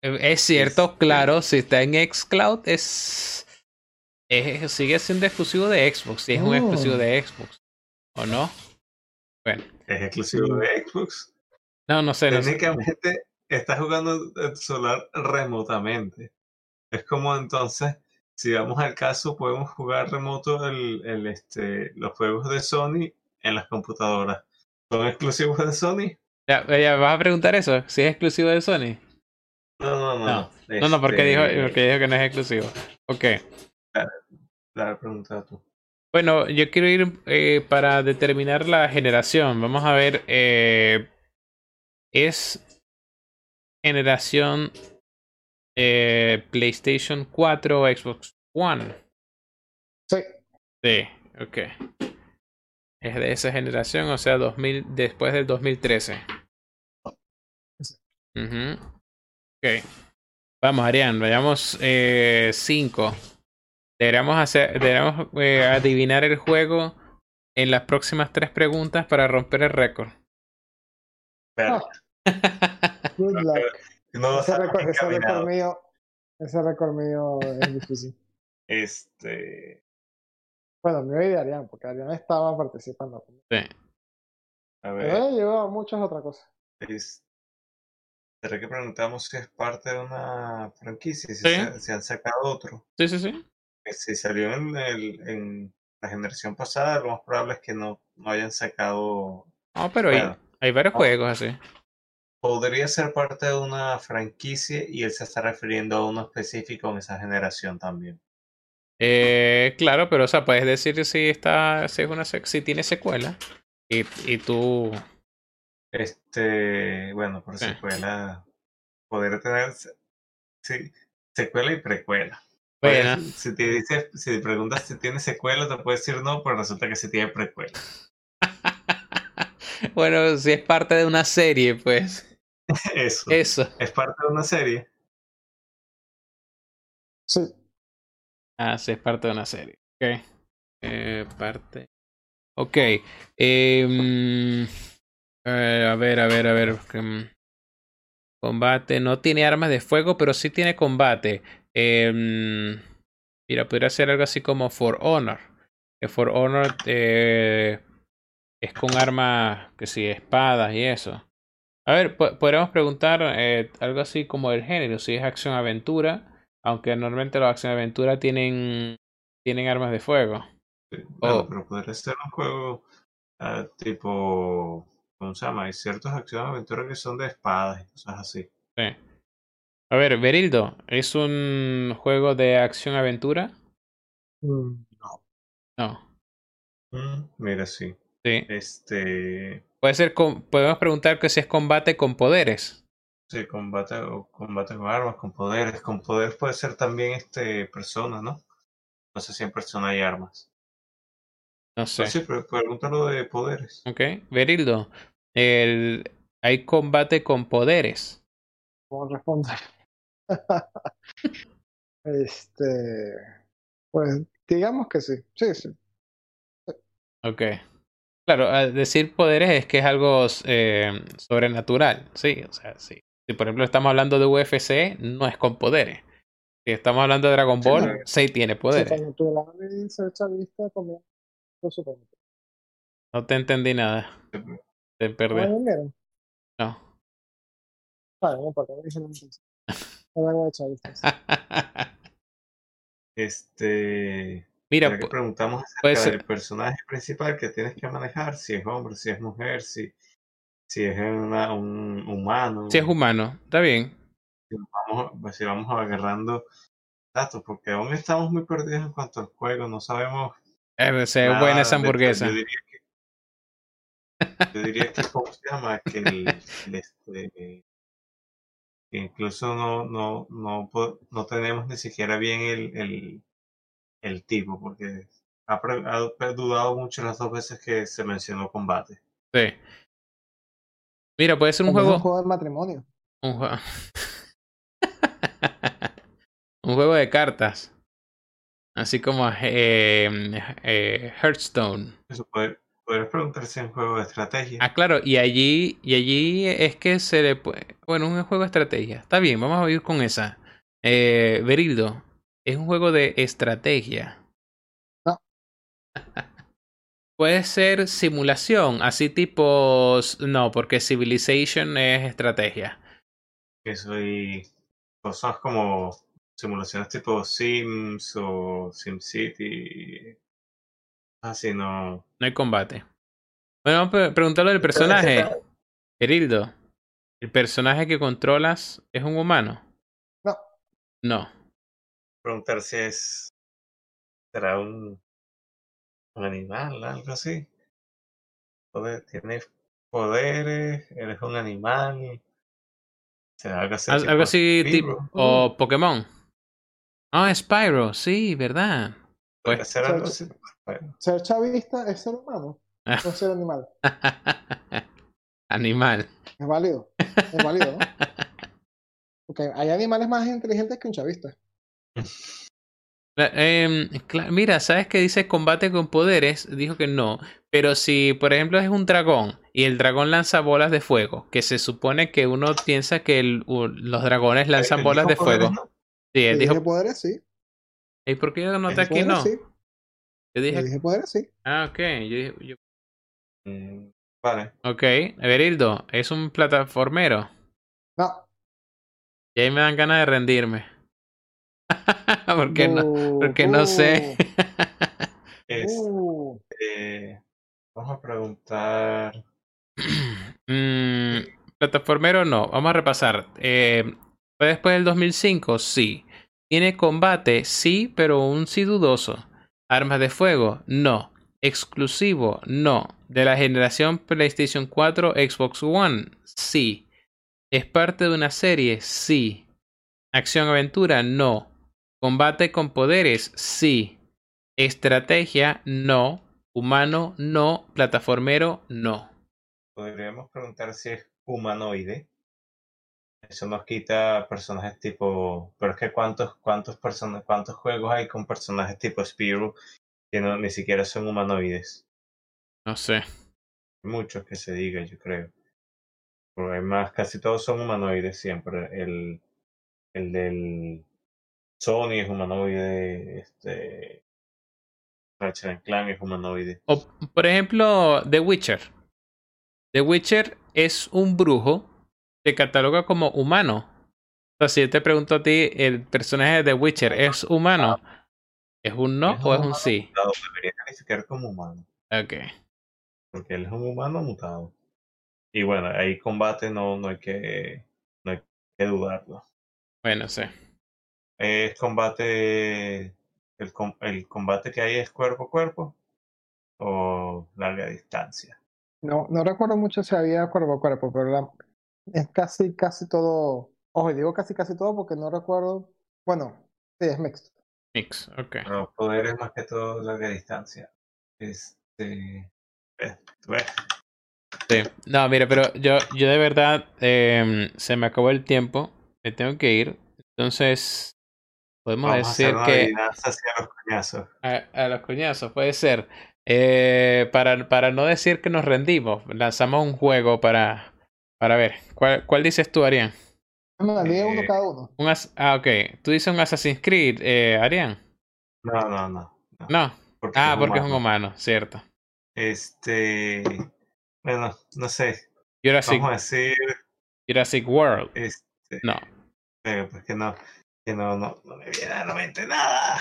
es cierto, claro, si está en Xcloud es, es sigue siendo exclusivo de Xbox, si es un exclusivo de Xbox, ¿o no? Bueno, Es exclusivo de Xbox. no, no sé, no sé. Técnicamente estás jugando en tu celular remotamente. Es como entonces, si vamos al caso, podemos jugar remoto el, el, este, los juegos de Sony en las computadoras. ¿Son exclusivos de Sony? Ya, ya, ¿vas a preguntar eso? ¿Si es exclusivo de Sony? No, no, no. No. No, no, porque dijo, porque dijo que no es exclusivo. Ok. La pregunta tú. Bueno, yo quiero ir eh, para determinar la generación. Vamos a ver. eh, es generación eh, PlayStation 4 o Xbox One. Sí. Sí, ok. Es de esa generación, o sea, 2000, después del 2013. Ujú. Ok. Vamos, Arián, vayamos 5. deberíamos hacer, deberíamos eh, adivinar el juego en las próximas tres preguntas para romper el récord. Espera, Good luck. No Ese récord, ese récord mío, ese récord mío es difícil. [LAUGHS] Este, Bueno, mío y de Arián, porque Arián estaba participando. Sí. a ver, ella llevó a muchas otras cosas. es, ¿será que preguntamos si es parte de una franquicia? Si, Sí. se, si han sacado otro. Sí, sí, sí. Si salió en, el, en la generación pasada, lo más probable es que no, no hayan sacado. No, pero hay, Bueno. hay varios juegos así. Podría ser parte de una franquicia y él se está refiriendo a uno específico en esa generación también. Eh, claro, pero o sea, puedes decir si está, si es una si tiene secuela. Y, y tú. Este, bueno, por secuela, podría tener se- sí, secuela y precuela. Bueno, Pues, si te dices, si te preguntas si tiene secuela, te puedes decir no, pero resulta que sí tiene precuela. [LAUGHS] bueno, si es parte de una serie, pues. [LAUGHS] Eso. Eso. Es parte de una serie. Sí. Ah, sí, es parte de una serie. Ok. Eh, parte. Ok. em, eh, a ver, a ver, a ver. em, combate. No tiene armas de fuego, pero sí tiene combate. Em, mira, podría ser algo así como For Honor. Que For Honor eh, es con armas, que sí, espadas y eso. A ver, po- podríamos preguntar eh, algo así como el género, si es acción-aventura. Aunque normalmente los acción-aventura tienen, tienen armas de fuego. Sí, Oh. pero podría ser un juego ah, tipo, ¿cómo se llama? Hay ciertas acciones de aventura que son de espadas y cosas así. Sí. A ver, Berildo, ¿es un juego de acción-aventura? Mm, No. Mm, mira, sí. Sí. Este, Puede ser con, podemos preguntar que si es combate con poderes. Sí, combate o combate con armas, con poderes. Con poderes puede ser también este persona, ¿no? No sé si en persona hay armas. No sé. Sí, pero pregúntalo de poderes. Ok. Berildo, el... hay combate con poderes. ¿Cómo responder? [LAUGHS] este, pues digamos que sí, sí, sí. Ok. Claro, al decir poderes es que es algo eh, sobrenatural, sí, o sea, sí. Si por ejemplo estamos hablando de UFC, no es con poderes. Si estamos hablando de Dragon Sí, Ball, sí tiene poderes. No te entendí nada. Te ¿No perdí. No. Vale, no importa, no. [LAUGHS] Este. Mira, que preguntamos acerca del personaje principal que tienes que manejar, si es hombre, si es mujer, si, si es una, un humano. si es humano, está bien. Vamos, pues, si vamos agarrando datos, porque aún estamos muy perdidos en cuanto al juego, no sabemos. Eh, se ve nada buena esa de- hamburguesa. Yo diría que, yo diría que ¿cómo se llama? Que el, el, este, incluso no, no, no, no tenemos ni siquiera bien el, el, el tipo, porque ha, dudado mucho las dos veces que se mencionó combate. Sí. Mira, puede ser un es un juego. juego de matrimonio. Un juego. [LAUGHS] un juego de cartas. Así como eh, eh, Hearthstone. Eso puede, podrías preguntar si es un juego de estrategia. Ah, claro, y allí, y allí es que se le puede. Bueno, un juego de estrategia. Está bien, vamos a ir con esa. Eh, Berildo, es un juego de estrategia. No. [LAUGHS] Puede ser simulación, así tipo. No, porque Civilization es estrategia. Eso y cosas como simulaciones tipo Sims o SimCity. Así no. No hay combate. Bueno, vamos a preguntarle del personaje. Berildo, ¿el personaje que controlas es un humano? No. No. Preguntar si es. ¿Será un, un animal, algo así? Poder, ¿Tienes poderes? ¿Eres un animal? ¿Será algo así? Al- Algo así tipo. O Pokémon. Ah, Spyro, sí, verdad. ¿Podría pues- ser algo Sí, así? Bueno, Ser chavista es ser humano, no es ser animal. [LAUGHS] Animal. Es válido. Es válido, ¿no? [LAUGHS] Porque hay animales más inteligentes que un chavista. La- em, mira, ¿sabes que dice combate con poderes? Dijo que no. Pero si, por ejemplo, es un dragón y el dragón lanza bolas de fuego, que se supone que uno piensa que el- los dragones lanzan él bolas de fuego. poderes, ¿no? Sí, él Yo dijo. dije poderes, sí. ¿Y por qué yo noté aquí poderes, no? sí. Yo Yo dije. poderes, sí. Ah, ok. Yo dije- yo- Mm, Vale. Ok. Berildo, es un plataformero. No. Y ahí me dan ganas de rendirme. [LAUGHS] porque no, porque no sé. [LAUGHS] Es, bu. eh, vamos a preguntar. [CLEARS THROAT] Mm, plataformero no. Vamos a repasar. Eh, ¿Fue después del 2005? Sí. ¿Tiene combate? Sí, pero un sí dudoso. ¿Armas de fuego? No. ¿Exclusivo? No. ¿De la generación PlayStation 4, Xbox One? Sí. ¿Es parte de una serie? Sí. ¿Acción-aventura? No. ¿Combate con poderes? Sí. ¿Estrategia? No. ¿Humano? No. ¿Plataformero? No. Podríamos preguntar si es humanoide. Eso nos quita personajes tipo. Pero es que cuántos, cuántos juegos hay con personajes tipo Spyro que no, ni siquiera son humanoides. No sé. Muchos que se diga, yo creo. Pero además, casi todos son humanoides siempre. El, el del Sony es humanoide, este Ratchet Clank es humanoide. O, por ejemplo, The Witcher. The Witcher es un brujo. Se cataloga como humano. O sea, si yo te pregunto a ti, ¿el personaje de The Witcher es humano? ¿Es un no o es un sí? mutado, debería calificar como humano, Ok. porque él es un humano mutado. Y bueno, ahí combate no, no hay que no hay que dudarlo. Bueno, sí. Es combate el, com- el combate que hay es cuerpo a cuerpo o larga distancia. No, no recuerdo mucho si había cuerpo a cuerpo, pero la, es casi, casi todo. Ojo, digo casi, casi todo porque no recuerdo. Bueno, sí, es mixed. Mix, ok. Pero poder es más que todo larga distancia. Este. eh, Sí. No, mira, pero yo, yo de verdad em, se me acabó el tiempo. Me tengo que ir. Entonces, podemos vamos decir que hacia los coñazos. a, a los coñazos puede ser. Eh, para, para no decir que nos rendimos, lanzamos un juego para, para ver. ¿Cuál, cuál dices tú, Arián? No, diga uno Eh, cada uno. Un as- ah, ok. Tú dices un Assassin's Creed, eh, Arián. No, no, no. No. Porque Ah, es porque es un humano. cierto. Este. Bueno, no sé. Jurassic, Vamos a decir. Jurassic World. Este. No. eh, pues que no. Que no, no, no me viene a la mente nada.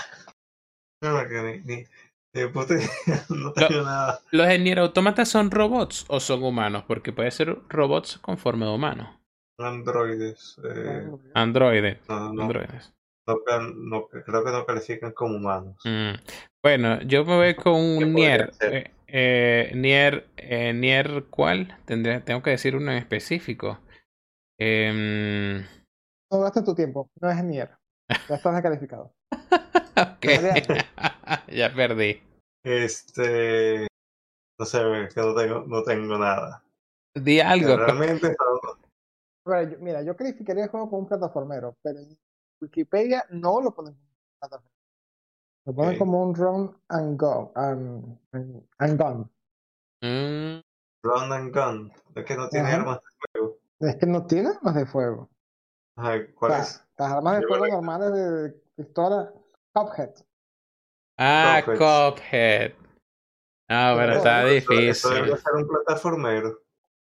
No, que ni. ni de puta [LAUGHS] no tengo nada. ¿Los Nier Automata son robots o son humanos? Porque puede ser robots con forma de humano. Androides. Eh, Androides. no, no, Androides. no, cal- no- creo que no califican como humanos. Mm. Bueno, yo me voy con ¿Qué un Nier. Eh, eh, Nier, eh, Nier, ¿cuál? Tendré, tengo que decir uno en específico. Em, No gastes tu tiempo. No es Nier. Ya estás descalificado. [LAUGHS] [LAUGHS] ya perdí. Este. No sé, es que no tengo, no tengo nada. Di algo. Realmente ver, yo- mira, yo calificaría el juego como un plataformero, pero en Wikipedia no lo ponen como un plataformero. Lo ponen como un run and go. And, and, and gun. Mm, Run and Gun. Es que no tiene Ajá. armas de fuego. Es que no tiene armas de fuego. Ajá, O ¿Cuál sea, es? las armas de fuego normales de pistola, Cuphead. Ah. Ah, bueno, Eso- está Eso difícil. debería ser un plataformero.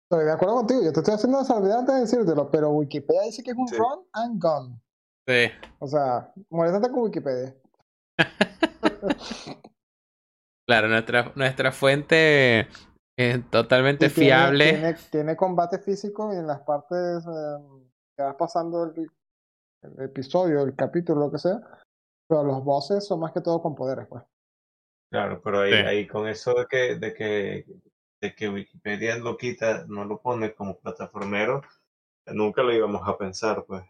Estoy de acuerdo contigo, yo te estoy haciendo la salvedad antes de decírtelo, pero Wikipedia dice que es un Sí. run and gun. Sí. O sea, moléstate con Wikipedia. [LAUGHS] Claro, nuestra, nuestra fuente es totalmente Y tiene- fiable. Tiene, tiene combate físico y en las partes eh, que vas pasando el, el episodio, el capítulo, lo que sea. Pero los bosses son más que todo con poderes, pues. Claro, pero ahí, Sí. ahí con eso de que, de que, de que Wikipedia lo quita, no lo pone como plataformero, nunca lo íbamos a pensar, pues.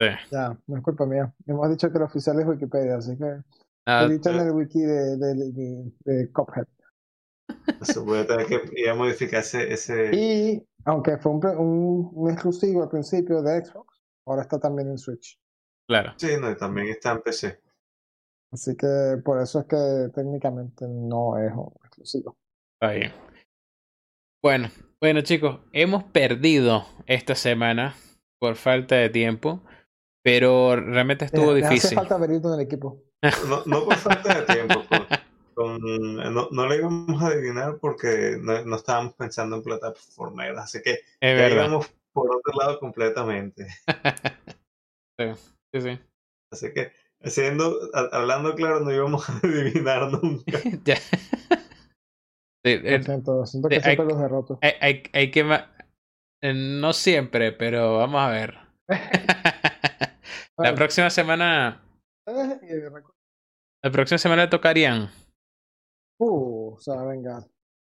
Sí. Ya, no es culpa mía. Hemos dicho que el oficial es Wikipedia, así que Ah, editen el wiki de, de, de, de Cuphead. Se puede tener que ir a modificar ese, ese Y aunque fue un, pre- un, un exclusivo al principio de Xbox, ahora está también en Switch. claro. sí, no, y también está en PC. Así que por eso es que técnicamente no es un exclusivo. Está bien. Bueno, bueno chicos, hemos perdido esta semana por falta de tiempo, pero realmente estuvo Les- les hace difícil. falta en el equipo. No, no por falta de tiempo, con, [LAUGHS] con- no, no lo íbamos a adivinar porque no, no estábamos pensando en plataformeras, así que Es ya verdad. íbamos por otro lado completamente. [LAUGHS] Sí, sí. Así que, haciendo, a- hablando claro, no íbamos [LAUGHS] a adivinar nunca. [LAUGHS] Ya. Sí, eh, siento, siento que eh, siempre hay- los derroto. hay, hay, hay que... ma- eh, No siempre, pero vamos a ver. La Bueno, próxima semana... eh, La próxima semana tocarían. Uh.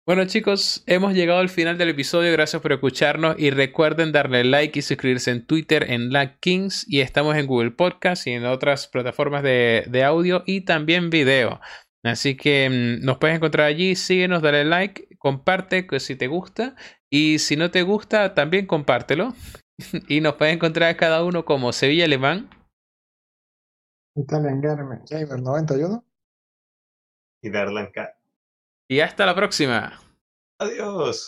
Bueno chicos, hemos llegado al final del episodio, gracias por escucharnos y recuerden darle like y suscribirse en Twitter en Lag Kings y estamos en Google Podcast y en otras plataformas de, de audio y también video. Así que mm, nos puedes encontrar allí, síguenos, dale like, comparte que si te gusta y si no te gusta también compártelo [LAUGHS] y nos puedes encontrar cada uno como Sevilla Alemán. Italian Gamer 91. Y en ca- Y hasta la próxima. Adiós.